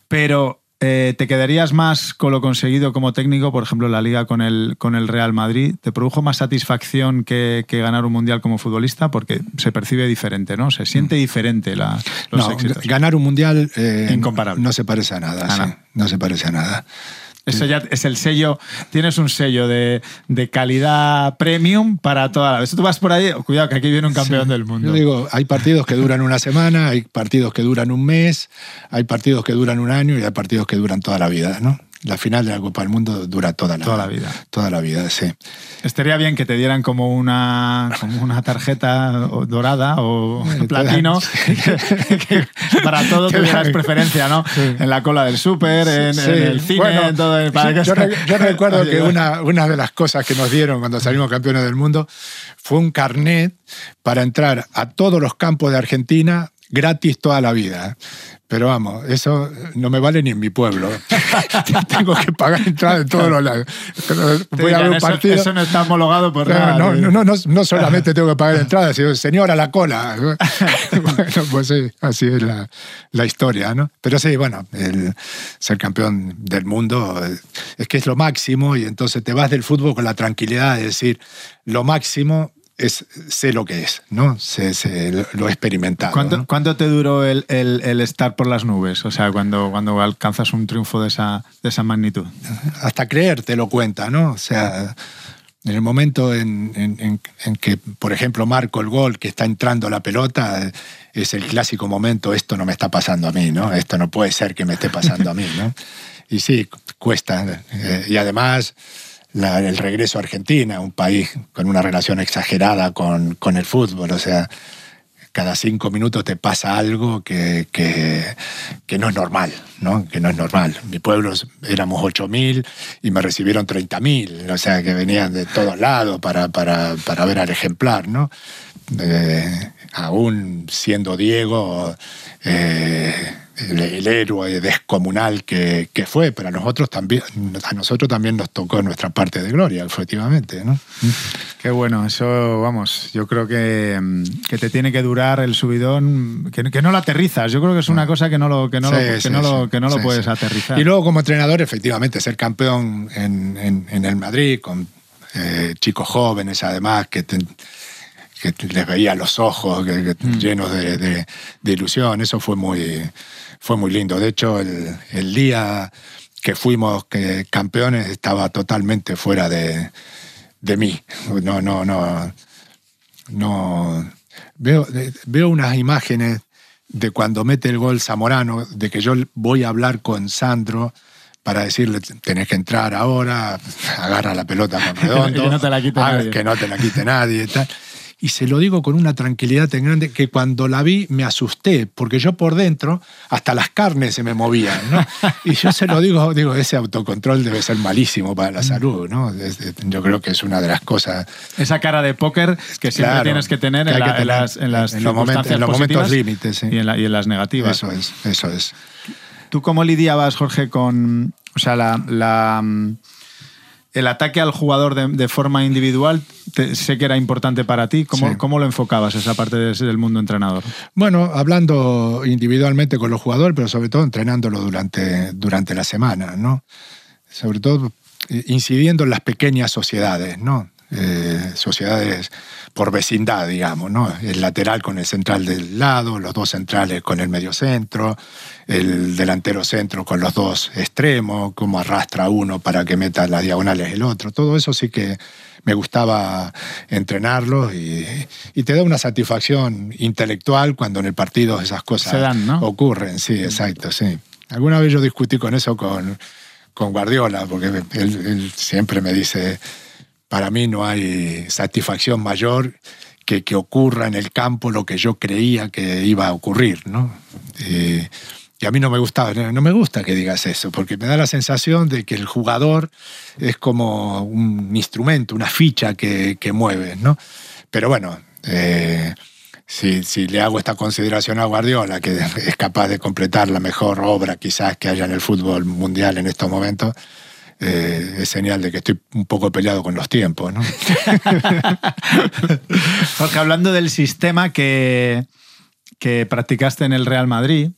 Pero eh, ¿te quedarías más con lo conseguido como técnico, por ejemplo, en la liga con el, con el Real Madrid? ¿Te produjo más satisfacción que, que ganar un mundial como futbolista? Porque se percibe diferente, ¿no? Se siente diferente la, los No, éxitos. ganar un mundial eh, Incomparable. no se parece a nada. A sí. nada. No se parece a nada. Eso ya es el sello, tienes un sello de, de calidad premium para toda la vez. Tú vas por ahí, cuidado que aquí viene un campeón del mundo. Yo digo, hay partidos que duran una semana, hay partidos que duran un mes, hay partidos que duran un año y hay partidos que duran toda la vida, ¿no? La final de la Copa del Mundo dura toda la, Toda la vida. Toda la vida, sí. Estaría bien que te dieran como una, como una tarjeta dorada o te platino, que, que para todo tuvieras preferencia, ¿no? En la cola del súper, en, el cine, bueno, en todo. que- yo, yo recuerdo Oye, que bueno. una, una de las cosas que nos dieron cuando salimos campeones del mundo fue un carnet para entrar a todos los campos de Argentina gratis toda la vida. Pero vamos, eso no me vale ni en mi pueblo. Tengo que pagar entrada en todos los lados. Voy a ver un eso, partido. eso no está homologado por No, nada. no, no, no, no, no solamente tengo que pagar entrada, sino señora la cola. bueno, pues sí, así es la, la historia, ¿no? Pero sí, bueno, el ser campeón del mundo eh, es que es lo máximo y entonces te vas del fútbol con la tranquilidad de decir, lo máximo es sé lo que es, ¿no? Sé, sé lo he experimentado. ¿Cuánto, ¿no? cuánto te duró el, el- el estar por las nubes? O sea, cuando, cuando alcanzas un triunfo de esa, de esa magnitud. hasta creer te lo cuenta, ¿no? O sea, en el momento en, en- en- en que, por ejemplo, marco el gol, que está entrando la pelota, es el clásico momento, esto no me está pasando a mí, ¿no? Esto no puede ser que me esté pasando a mí, ¿no? Y sí, cuesta. eh, y además, el regreso a Argentina, un país con una relación exagerada con, con el fútbol, o sea, cada cinco minutos te pasa algo que, que, que no es normal, ¿no? Que no es normal. Mi pueblo éramos 8.000 y me recibieron 30.000, o sea, que venían de todos lados para, para, para ver al ejemplar, ¿no? Eh, aún siendo Diego eh, el, el héroe descomunal que, que fue, pero a nosotros también, a nosotros también nos tocó nuestra parte de gloria, efectivamente, ¿no? Qué bueno, eso, vamos, yo creo que, mm, que te tiene que durar el subidón, que, que no lo aterrizas. Yo creo que es una cosa que no lo, que no lo, Sí, que sí, no lo, sí. que no lo Sí, puedes aterrizar. Y luego como entrenador, efectivamente, ser campeón en, en- en el Madrid con eh, chicos jóvenes, además, que, te- que les veía los ojos que- que llenos de, de- de ilusión, eso fue muy, fue muy lindo. De hecho, el, el día que fuimos que, campeones estaba totalmente fuera de, de mí. No, no, no. no veo, veo unas imágenes de cuando mete el gol Zamorano, de que yo voy a hablar con Sandro para decirle, tenés que entrar ahora, agarra la pelota con redondo, Que no te la quite nadie. que no te la quite nadie. y Tal. Y se lo digo con una tranquilidad tan grande que cuando la vi me asusté, porque yo por dentro hasta las carnes se me movían. ¿no? Y yo se lo digo, digo, ese autocontrol debe ser malísimo para Mm. la salud. ¿no? Yo creo que es una de las cosas Esa cara de póker que siempre Claro, tienes que tener, que en, las, en las en los momentos- circunstancias en los momentos positivas límites, sí. y, en la- y en las negativas. Eso es, eso es. ¿Tú cómo lidiabas, Jorge, con o sea, la, la, mm, el ataque al jugador de, de forma individual? te- sé que era importante para ti. ¿Cómo, Sí. cómo lo enfocabas, esa parte de- del mundo entrenador? Bueno, hablando individualmente con los jugadores, pero sobre todo entrenándolo durante, durante la semana, ¿no? Sobre todo eh, incidiendo en las pequeñas sociedades, ¿no? Eh, sociedades por vecindad, digamos, ¿no? El lateral con el central del lado, los dos centrales con el medio centro, el delantero centro con los dos extremos, cómo arrastra uno para que meta las diagonales el otro. Todo eso sí que me gustaba entrenarlo y, y te da una satisfacción intelectual cuando en el partido esas cosas Se dan, ¿no? ocurren. Sí, exacto, sí. Alguna vez yo discutí con eso con, con Guardiola, porque él, él siempre me dice, para mí no hay satisfacción mayor que que ocurra en el campo lo que yo creía que iba a ocurrir, ¿no? Y, y a mí no me gustaba, no me gusta que digas eso, porque me da la sensación de que el jugador es como un instrumento, una ficha que, que mueve, ¿no? Pero bueno, eh, si, si le hago esta consideración a Guardiola, que es capaz de completar la mejor obra quizás que haya en el fútbol mundial en estos momentos, eh, es señal de que estoy un poco peleado con los tiempos, ¿no? Jorge, hablando del sistema que, que practicaste en el Real Madrid,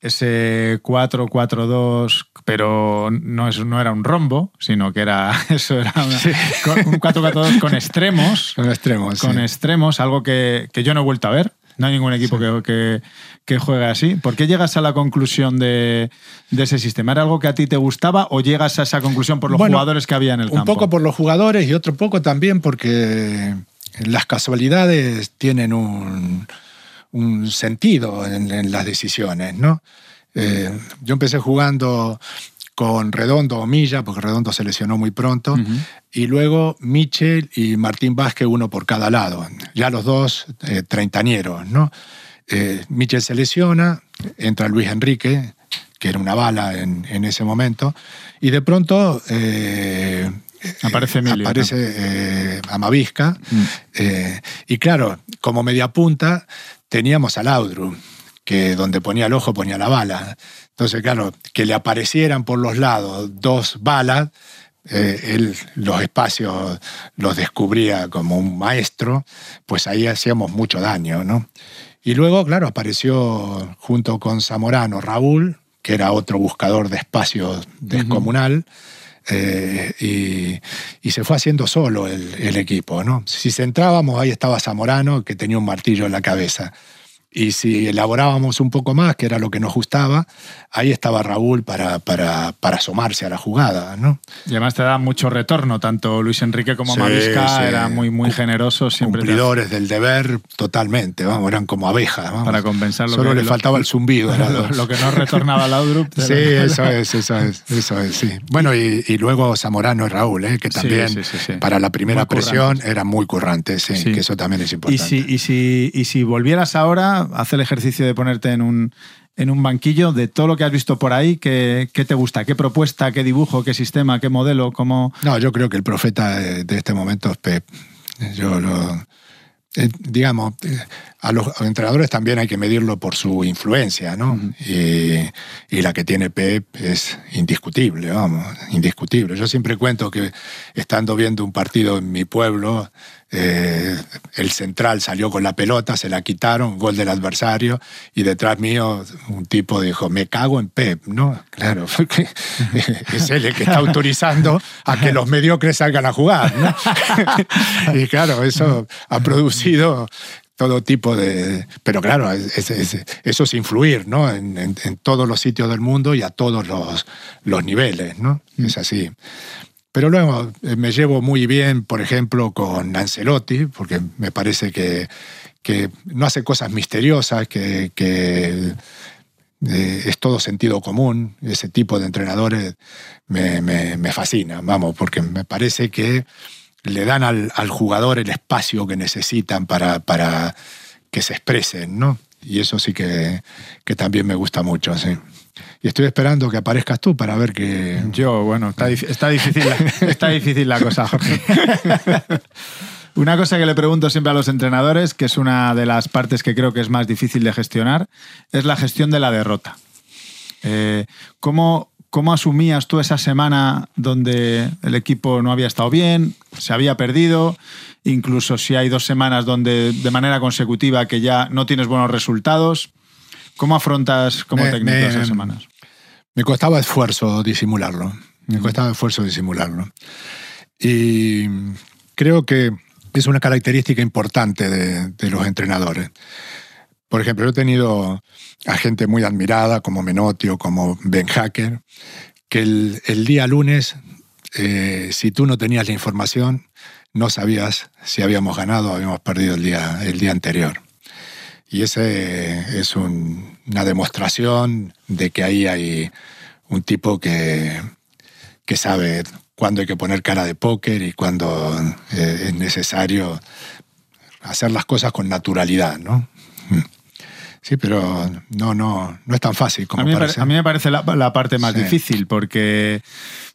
ese 4-4-2, pero no, es, no era un rombo, sino que era eso era una- con- un 4-4-2 con extremos. Con extremos. con sí. extremos, algo que, que yo no he vuelto a ver. No hay ningún equipo que, que, que juegue así. ¿Por qué llegas a la conclusión de, de ese sistema? ¿Era algo que a ti te gustaba o llegas a esa conclusión por los Bueno, jugadores que había en el un campo? poco por los jugadores y otro poco también porque las casualidades tienen un, un sentido en, en las decisiones, ¿no? Eh, yo empecé jugando con Redondo o Milla, porque Redondo se lesionó muy pronto, y luego Michel y Martín Vázquez, uno por cada lado. Ya los dos eh, treintañeros, ¿no? Eh, Michel se lesiona, entra Luis Enrique, que era una bala en, en ese momento, y de pronto eh, Aparece Emilio, aparece eh, Amavisca, eh, y claro, como media punta teníamos a Laudrup, que donde ponía el ojo ponía la bala. Entonces, claro, que le aparecieran por los lados dos balas, eh, él los espacios los descubría como un maestro, pues ahí hacíamos mucho daño, ¿no? Y luego, claro, apareció junto con Zamorano Raúl, que era otro buscador de espacios descomunal, eh, y, se fue haciendo solo el, el equipo, ¿no? Si centrábamos, ahí estaba Zamorano, que tenía un martillo en la cabeza. Y si elaborábamos un poco más, que era lo que nos gustaba, ahí estaba Raúl para, para, para asomarse a la jugada, ¿no? Y además te da mucho retorno, tanto Luis Enrique como Sí, Mavisca sí. eran muy, muy generosos, siempre te- Cumplidores del deber totalmente, vamos, eran como abejas. vamos. para compensar lo Solo que le lo- faltaba el zumbido. lo, lo que no retornaba Laudrup. Sí, eso es, eso es, eso es, sí. Bueno, y, y luego Zamorano y Raúl, ¿eh? que también sí, sí, sí. para la primera Muy presión currantes. eran muy currantes, sí, Sí. que eso también es Y importante. si, y, si, y si volvieras ahora, haz el ejercicio de ponerte en un, en un banquillo de todo lo que has visto por ahí, ¿qué, qué te gusta? ¿Qué propuesta, qué dibujo, qué sistema, qué modelo? ¿Cómo...? No, yo creo que el profeta de, de este momento es Pep. Yo lo. eh, digamos, eh, a los entrenadores también hay que medirlo por su influencia, ¿no? y, y la que tiene Pep es indiscutible, vamos, indiscutible. Yo siempre cuento que estando viendo un partido en mi pueblo, eh, el central salió con la pelota, se la quitaron, gol del adversario, y detrás mío un tipo dijo, me cago en Pep, ¿no? Claro, porque es él el que está autorizando a que los mediocres salgan a jugar, ¿no? y claro, eso ha producido todo tipo de... Pero claro, es- es- eso es influir, ¿no? En, en- en todos los sitios del mundo y a todos los, los niveles, ¿no? Es así. Pero luego eh, me llevo muy bien, por ejemplo, con Ancelotti, porque me parece que, que no hace cosas misteriosas, que, que, eh, es todo sentido común. Ese tipo de entrenadores me, me, me fascina, vamos, porque me parece que le dan al, al jugador el espacio que necesitan para, para que se expresen, ¿no? Y eso sí que, que también me gusta mucho, sí. Y estoy esperando que aparezcas tú para ver que... Yo, bueno, está, dif- está difícil, la, está difícil la cosa, Jorge. Una cosa que le pregunto siempre a los entrenadores, que es una de las partes que creo que es más difícil de gestionar, es la gestión de la derrota. Eh, ¿cómo, ¿Cómo asumías tú esa semana donde el equipo no había estado bien, se había perdido, incluso si hay dos semanas donde de manera consecutiva que ya no tienes buenos resultados? ¿Cómo afrontas como Me- técnico me- esas semanas? Me costaba esfuerzo disimularlo. Me costaba esfuerzo disimularlo. Y creo que es una característica importante de, de los entrenadores. Por ejemplo, yo he tenido a gente muy admirada como Menotti o como Ben Hacker, que el, el día lunes, eh, si tú no tenías la información, no sabías si habíamos ganado o habíamos perdido el día, el día anterior. Y ese es un- una demostración de que ahí hay un tipo que, que sabe cuándo hay que poner cara de póker y cuándo eh, es necesario hacer las cosas con naturalidad, ¿no? Mm. Sí, pero no, no, no es tan fácil como a, mí me parece. pare- a mí me parece la, la parte más Sí. difícil porque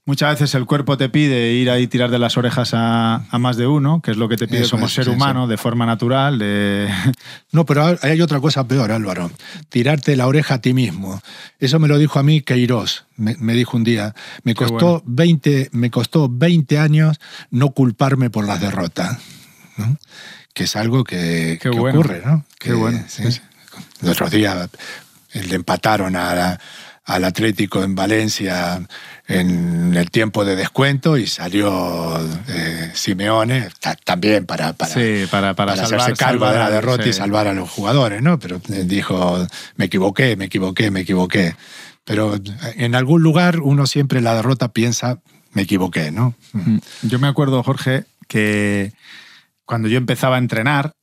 muchas veces el cuerpo te pide ir ahí y tirar de las orejas a, a más de uno, que es lo que te pide Eso como es, ser sí, humano de forma natural. De... No, pero hay otra cosa peor, Álvaro. Tirarte la oreja a ti mismo. Eso me lo dijo a mí Queiroz. Me, me dijo un día. Me costó, 20, me costó 20 años no culparme por las derrotas. ¿no? Que es algo que, bueno. ocurre, ¿no? Qué Que, bueno, sí. Los otros días eh, le empataron a la- al Atlético en Valencia en el tiempo de descuento y salió eh, Simeone ta- también para, para, sí, para, para, para, salvar, hacerse cargo de la derrota y salvar a los jugadores, ¿no? Pero eh, dijo, me equivoqué, me equivoqué, me equivoqué. Pero eh, en algún lugar uno siempre la derrota piensa, me equivoqué, ¿no? Mm. Yo me acuerdo, Jorge, que cuando yo empezaba a entrenar,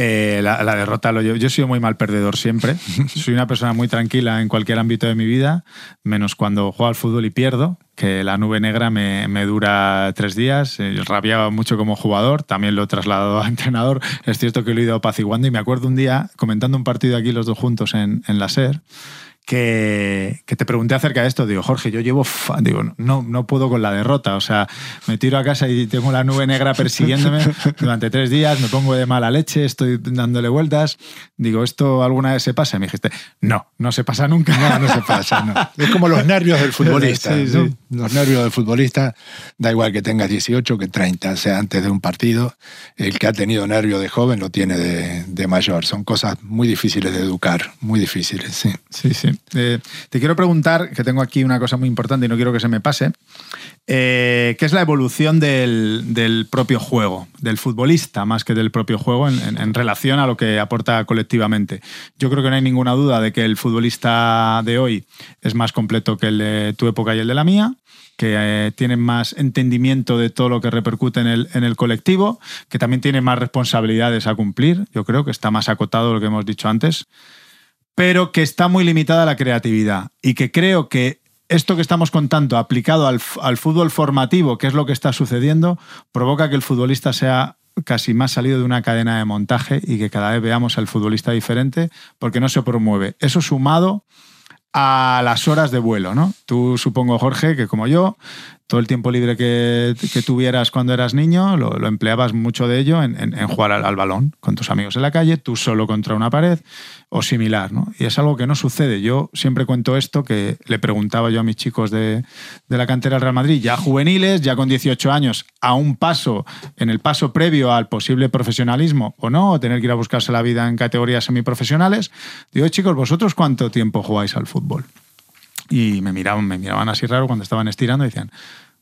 Eh, la, la derrota lo llevo. Yo he sido muy mal perdedor siempre. Soy una persona muy tranquila en cualquier ámbito de mi vida, menos cuando juego al fútbol y pierdo, que la nube negra me, me dura tres días. Eh, rabiaba mucho como jugador, también lo he trasladado a entrenador. Es cierto que lo he ido apaciguando y me acuerdo un día comentando un partido aquí los dos juntos en, en la SER. Que, que te pregunté acerca de esto, digo, Jorge, yo llevo, digo, no, no puedo con la derrota, o sea, me tiro a casa y tengo la nube negra persiguiéndome durante tres días, me pongo de mala leche, estoy dándole vueltas, digo, ¿esto alguna vez se pasa? Y me dijiste, no, no se pasa nunca. No, no se pasa, no. Es como los nervios del futbolista. Sí, ¿no? sí. Los nervios del futbolista, da igual que tengas 18 que 30. O sea, antes de un partido, el que ha tenido nervio de joven lo tiene de, de mayor. Son cosas muy difíciles de educar, muy difíciles, sí. Sí, sí. Eh, te quiero preguntar, que tengo aquí una cosa muy importante y no quiero que se me pase, eh, ¿qué es la evolución del, propio juego, del futbolista más que del propio juego en, relación a lo que aporta colectivamente? Yo creo que no hay ninguna duda de que el futbolista de hoy es más completo que el de tu época y el de la mía que eh, tienen más entendimiento de todo lo que repercute en el colectivo, que también tiene más responsabilidades a cumplir, yo creo que está más acotado lo que hemos dicho antes, pero que está muy limitada la creatividad y que creo que esto que estamos contando aplicado al, al fútbol formativo, que es lo que está sucediendo, provoca que el futbolista sea casi más salido de una cadena de montaje y que cada vez veamos al futbolista diferente porque no se promueve. Eso sumado a las horas de vuelo, ¿no? Tú supongo, Jorge, que como yo, todo el tiempo libre que, tuvieras cuando eras niño, lo, empleabas mucho de ello en, jugar al, al balón con tus amigos en la calle, tú solo contra una pared o similar, ¿no? Y es algo que no sucede. Yo siempre cuento esto, que le preguntaba yo a mis chicos de, de la cantera del Real Madrid, ya juveniles, ya con 18 años, a un paso, en el paso previo al posible profesionalismo o no, o tener que ir a buscarse la vida en categorías semiprofesionales, digo, chicos, ¿vosotros cuánto tiempo jugáis al fútbol? Y me miraban, me miraban así raro cuando estaban estirando y decían,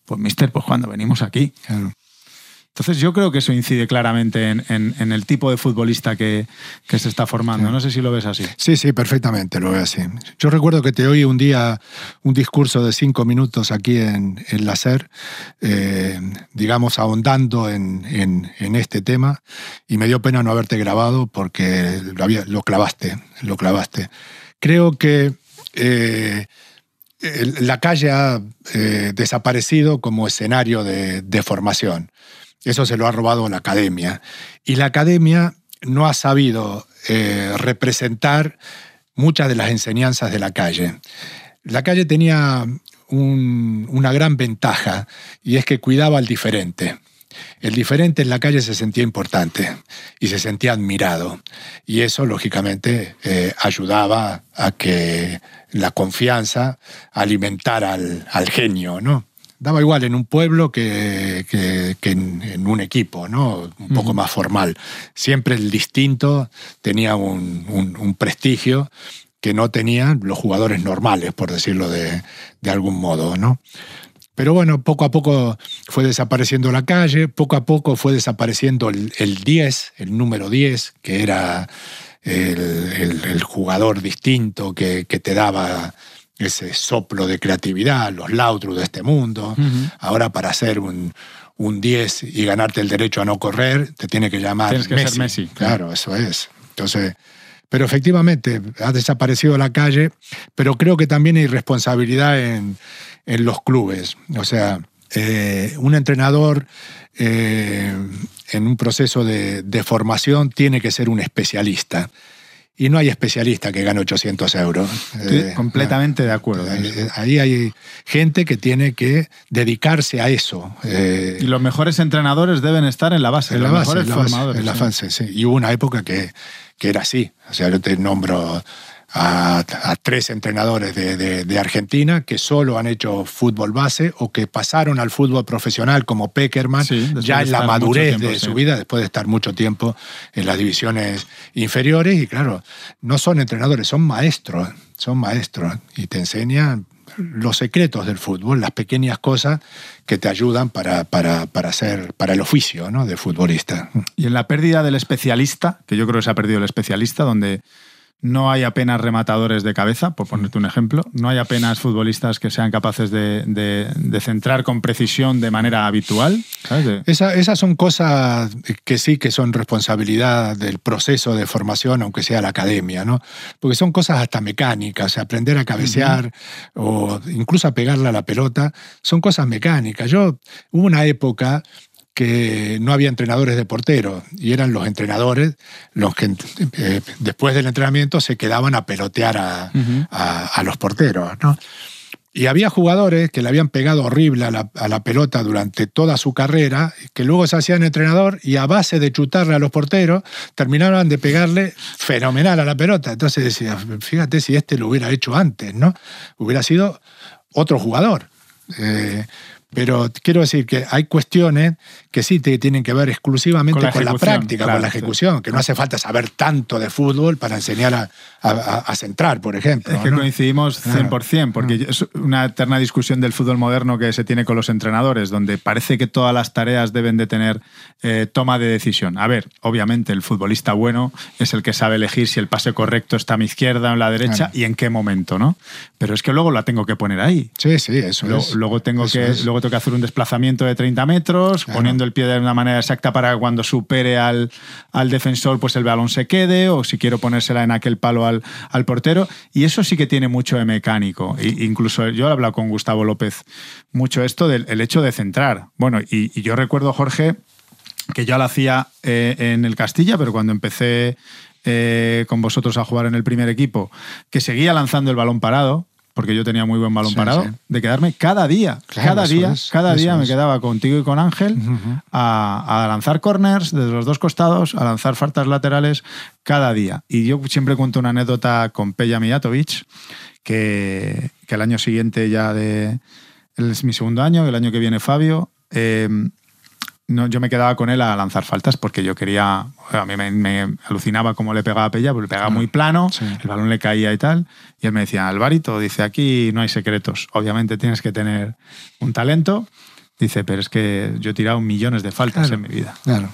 pues mister, pues cuando venimos aquí. Claro. Entonces yo creo que eso incide claramente en, en- en el tipo de futbolista que, que se está formando. No sé si lo ves así. Sí, sí, perfectamente, lo veo así. Yo recuerdo que te oí un día un discurso de cinco minutos aquí en, en la SER, eh, digamos, ahondando en, este tema, y me dio pena no haberte grabado porque lo, había- lo clavaste, lo clavaste. Creo que eh, la calle ha eh, desaparecido como escenario de, formación. Eso se lo ha robado la academia. Y la academia no ha sabido eh, representar muchas de las enseñanzas de la calle. La calle tenía un- una gran ventaja y es que cuidaba al diferente. El diferente en la calle se sentía importante y se sentía admirado. Y eso, lógicamente, eh, ayudaba a que la confianza alimentara al, al genio, ¿no? Daba igual en un pueblo que, que- que en, en un equipo, ¿no? Un poco más formal. Siempre el distinto tenía un, un- un prestigio que no tenían los jugadores normales, por decirlo de, de algún modo, ¿no? Pero bueno, poco a poco fue desapareciendo la calle, poco a poco fue desapareciendo el, el 10, el número 10, que era el, el- el jugador distinto que, que te daba ese soplo de creatividad, los Lautru de este mundo. Ahora para ser un, un 10 y ganarte el derecho a no correr, te tiene que llamar Tienes que ser Messi. Claro, eso es. Entonces, pero efectivamente ha desaparecido la calle, pero creo que también hay responsabilidad en, en los clubes. O sea, eh, un entrenador eh, en un proceso de, de formación tiene que ser un especialista. Y no hay especialista que gane 800 euros. Estoy Eh, completamente de acuerdo. Ahí, ahí hay gente que tiene que dedicarse a eso. eh, Y los mejores entrenadores deben estar en la base, en la los base, mejores en la base, formadores. en la sí. fase, sí. Y hubo una época que, que era así. O sea, yo te nombro a, a tres entrenadores de, de- de Argentina que solo han hecho fútbol base o que pasaron al fútbol profesional como Peckerman, Sí, ya en la madurez tiempo, de sí. su vida, después de estar mucho tiempo en las divisiones inferiores. Y claro, no son entrenadores, son maestros, son maestros. Y te enseñan los secretos del fútbol, las pequeñas cosas que te ayudan para, para, para, hacer, para el oficio ¿no? de futbolista. Y en la pérdida del especialista, que yo creo que se ha perdido el especialista, donde no hay apenas rematadores de cabeza, por ponerte un ejemplo. No hay apenas futbolistas que sean capaces de, de- de centrar con precisión de manera habitual. ¿sabes? De- Esa- esas son cosas que sí que son responsabilidad del proceso de formación, aunque sea la academia, ¿no? Porque son cosas hasta mecánicas, o sea, aprender a cabecear o incluso a pegarle a la pelota, son cosas mecánicas. Yo, hubo una época que no había entrenadores de portero y eran los entrenadores los que eh, después del entrenamiento se quedaban a pelotear a, a- a los porteros, ¿no? Y había jugadores que le habían pegado horrible a la, a la pelota durante toda su carrera, que luego se hacían entrenador y a base de chutarle a los porteros, terminaban de pegarle fenomenal a la pelota. Entonces decía, fíjate si este lo hubiera hecho antes, ¿no? Hubiera sido otro jugador. Eh, pero quiero decir que hay cuestiones que sí te tienen que ver exclusivamente Con con la práctica, claro, con la sí. ejecución, que no hace falta saber tanto de fútbol para enseñar a, a- centrar, por ejemplo. Es que ¿no? coincidimos Claro. 100%, porque es una eterna discusión del fútbol moderno que se tiene con los entrenadores, donde parece que todas las tareas deben de tener eh, toma de decisión. A ver, obviamente el futbolista bueno es el que sabe elegir si el pase correcto está a mi izquierda o a la derecha Claro. y en qué momento, ¿no? Pero es que luego la tengo que poner ahí. Sí, sí, eso Luego, es. luego tengo Eso que, es. luego tengo que hacer un desplazamiento de 30 metros, Claro. poniendo el pie de una manera exacta para que cuando supere al, al defensor, pues el balón se quede, o si quiero ponérsela en aquel palo al, al portero. Y eso sí que tiene mucho de mecánico. I- incluso yo he hablado con Gustavo López mucho esto del el hecho de centrar. Bueno, y, y yo recuerdo, Jorge, que yo lo hacía eh, en el Castilla, pero cuando empecé eh, con vosotros a jugar en el primer equipo, que seguía lanzando el balón parado, porque yo tenía muy buen balón Sí, parado, sí. de quedarme cada día, Claro, cada día, es, cada día me quedaba contigo y con Ángel a, a lanzar corners desde los dos costados, a lanzar faltas laterales cada día. Y yo siempre cuento una anécdota con Peja Mijatovic, que, que el año siguiente ya de... Es mi segundo año, el año que viene Fabio. eh, no, yo me quedaba con él a lanzar faltas porque yo quería. A mí me, me alucinaba cómo le pegaba a Pella, porque le pegaba muy plano, sí. el balón le caía y tal. Y él me decía, Alvarito, dice, aquí no hay secretos. Obviamente tienes que tener un talento. Dice, pero es que yo he tirado millones de faltas Claro. en mi vida. Claro.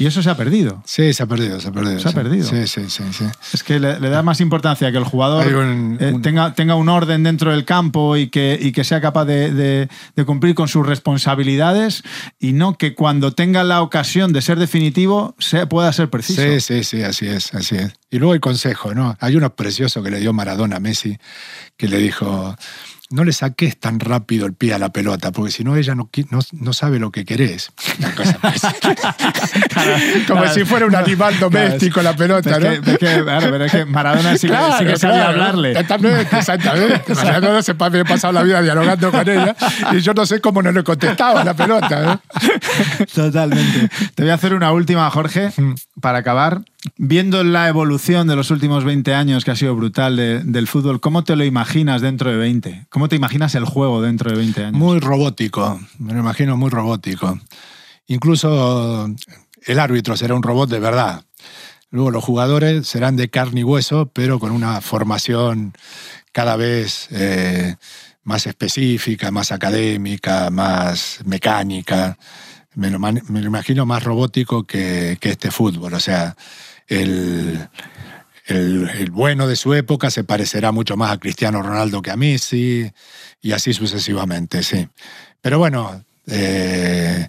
Y eso se ha perdido. Sí, se ha perdido, se ha perdido. Se ha sí. perdido. Sí, sí, sí. sí. Es que le, le da más importancia que el jugador un- eh, un- tenga, tenga un orden dentro del campo y que, y que sea capaz de, de- de cumplir con sus responsabilidades y no que cuando tenga la ocasión de ser definitivo se pueda ser preciso. Sí, sí, sí, así es, así es. Y luego el consejo, ¿no? Hay uno precioso que le dio Maradona a Messi, que le dijo, no le saques tan rápido el pie a la pelota, porque si no ella no, no, no sabe lo que querés. Cosa. Como claro. si fuera un animal doméstico la pelota, Es ¿no? que, es que, claro, pero es que Maradona sí que, sí que sabía hablarle. Exactamente, exactamente. Maradona se me he pasado la vida dialogando con ella y yo no sé cómo no le contestaba la pelota. ¿eh? Totalmente. Te voy a hacer una última, Jorge, para acabar. Viendo la evolución de los últimos 20 años, que ha sido brutal de- del fútbol, ¿cómo te lo imaginas dentro de 20? ¿Cómo te imaginas el juego dentro de 20 años? Muy robótico, me lo imagino muy robótico. Incluso el árbitro será un robot de verdad. Luego los jugadores serán de carne y hueso, pero con una formación cada vez eh, más específica, más académica, más mecánica. Me lo, me lo imagino más robótico que, que este fútbol. O sea, el, el, el bueno de su época se parecerá mucho más a Cristiano Ronaldo que a Messi y así sucesivamente, sí. Pero bueno, eh,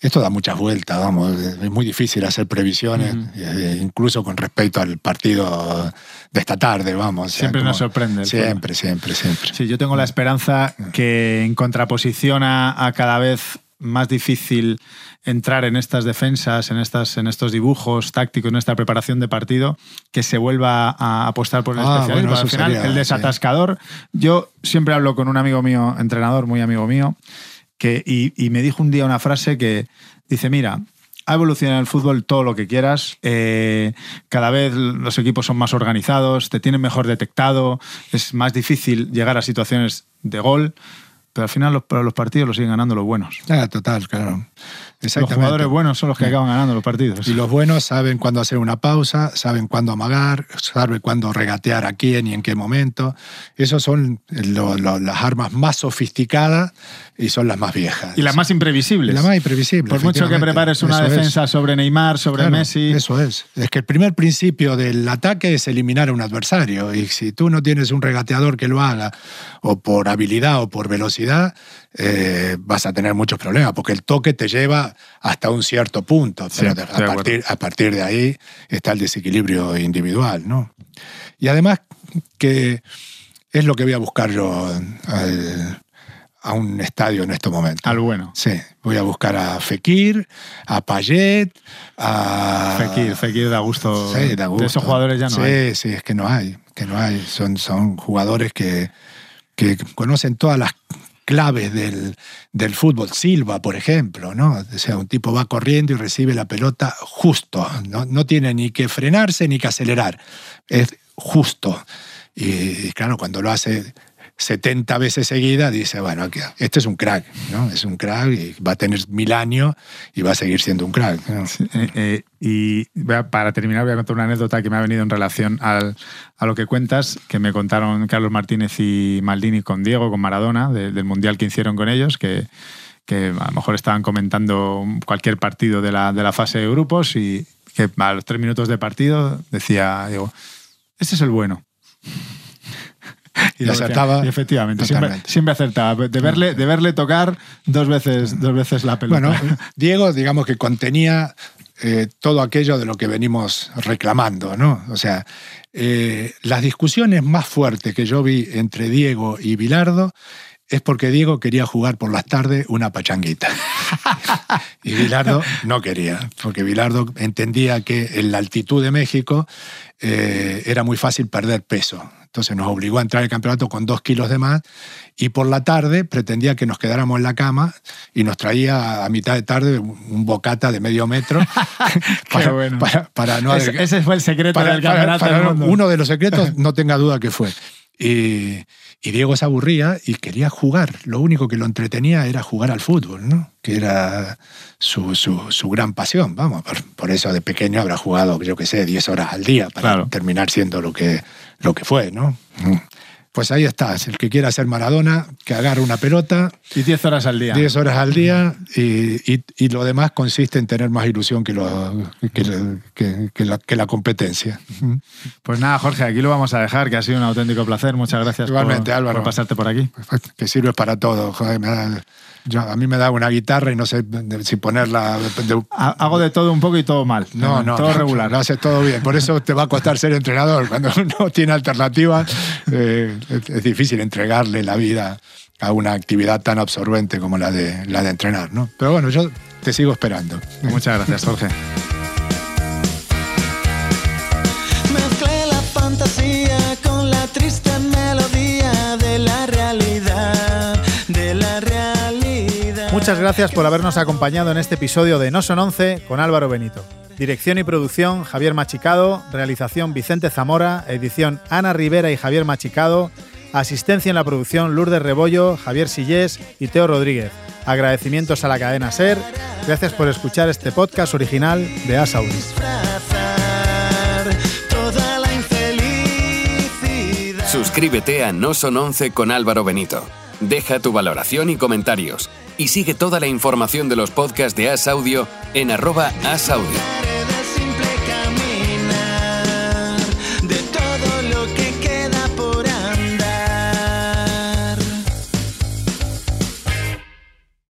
esto da muchas vueltas, vamos, es muy difícil hacer previsiones, eh, incluso con respecto al partido de esta tarde, vamos. o sea, Siempre nos sorprende el Siempre, siempre, siempre. Sí, yo tengo la esperanza que en contraposición a, a cada vez más difícil entrar en estas defensas, en, estas, en estos dibujos tácticos, en esta preparación de partido, que se vuelva a apostar por el Ah, especialismo. bueno, Al final, sería, el sí. desatascador. Yo siempre hablo con un amigo mío, entrenador, muy amigo mío, que, y, y me dijo un día una frase que dice, mira, ha evolucionado el fútbol todo lo que quieras, eh, cada vez los equipos son más organizados, te tienen mejor detectado, es más difícil llegar a situaciones de gol, pero al final los, los partidos los siguen ganando los buenos. Ah, total, claro. Los jugadores buenos son los que acaban ganando los partidos. Y los buenos saben cuándo hacer una pausa, saben cuándo amagar, saben cuándo regatear a quién y en qué momento. Esos son lo- lo- las armas más sofisticadas y son las más viejas. Y las más imprevisibles. Las más imprevisibles. Por mucho que prepares una Eso es. defensa sobre Neymar, sobre Claro, Messi. Eso es. Es que el primer principio del ataque es eliminar a un adversario. Y si tú no tienes un regateador que lo haga, o por habilidad o por velocidad, eh, vas a tener muchos problemas, porque el toque te lleva hasta un cierto punto. Sí, Pero a, partir, a partir de ahí está el desequilibrio individual. ¿no? Y además que es lo que voy a buscar yo al- a un estadio en estos momentos. Al bueno. Sí, voy a buscar a Fekir, a Payet, a... Fekir, Fekir da gusto. Sí, da gusto. De esos jugadores ya no sí, hay. Sí, es que no hay, que no hay. Son, son jugadores que, que conocen todas las claves del, del fútbol. Silva, por ejemplo, ¿no? O sea, un tipo va corriendo y recibe la pelota justo. No, no tiene ni que frenarse ni que acelerar. Es justo. Y, y claro, cuando lo hace 70 veces seguida, dice, bueno, este es un crack. Es un crack y va a tener mil años y va a seguir siendo un crack. Eh, eh, y para terminar voy a contar una anécdota que me ha venido en relación al- a lo que cuentas, que me contaron Carlos Martínez y Maldini con Diego, con Maradona, de- del Mundial que hicieron con ellos, que, a lo mejor estaban comentando cualquier partido de la, de la fase de grupos y que a los tres minutos de partido decía, digo, ese es el bueno. Y acertaba Y efectivamente, siempre, siempre acertaba. De verle, de verle tocar dos veces, dos veces la pelota. Bueno, Diego, digamos que contenía eh, todo aquello de lo que venimos reclamando, ¿no? O sea, eh, las discusiones más fuertes que yo vi entre Diego y Bilardo es porque Diego quería jugar por las tardes una pachanguita. y Bilardo no quería, porque Bilardo entendía que en la altitud de México eh, era muy fácil perder peso. Entonces nos obligó a entrar al campeonato con dos kilos de más y por la tarde pretendía que nos quedáramos en la cama y nos traía a mitad de tarde un bocata de medio metro para, bueno. para- para no ese, ese fue el secreto para- del campeonato del mundo. uno de los secretos, no tenga duda que fue. Y, y Diego se aburría y quería jugar. Lo único que lo entretenía era jugar al fútbol, ¿no? Que era su, su- su gran pasión, vamos. Por, por eso de pequeño habrá jugado, yo qué sé, 10 horas al día para Claro. terminar siendo lo que, lo que fue, ¿no? Pues ahí estás. El que quiera ser Maradona, que agarre una pelota, Y 10 horas al día. 10 horas al día y, y- y lo demás consiste en tener más ilusión que, lo- que, que- que la, que la competencia. Pues nada, Jorge, aquí lo vamos a dejar, que ha sido un auténtico placer. Muchas gracias Igualmente, por, Álvaro. por pasarte por aquí. Que sirve para todo. Joder, me da- yo- a mí me da una guitarra y no sé si ponerla. de- Ha- Hago de todo un poco y todo mal. no, no. Todo no, regular. Lo haces todo bien. Por eso te va a costar ser entrenador. Cuando uno tiene alternativa, eh, es, es difícil entregarle la vida a una actividad tan absorbente como la de, la de entrenar. ¿no? Pero bueno, yo te sigo esperando. Muchas gracias, Jorge. Muchas gracias por habernos acompañado en este episodio de No Son 11 con Álvaro Benito. Dirección y producción Javier Machicado, realización Vicente Zamora, edición Ana Rivera y Javier Machicado, asistencia en la producción Lourdes Rebollo, Javier Sillés y Teo Rodríguez. Agradecimientos a la cadena SER. Gracias por escuchar este podcast original de Asaudi. Disfrazar toda la infelicidad. Suscríbete a No Son 11 con Álvaro Benito. Deja tu valoración y comentarios. Y sigue toda la información de los podcasts de As Audio en arroba asaudio.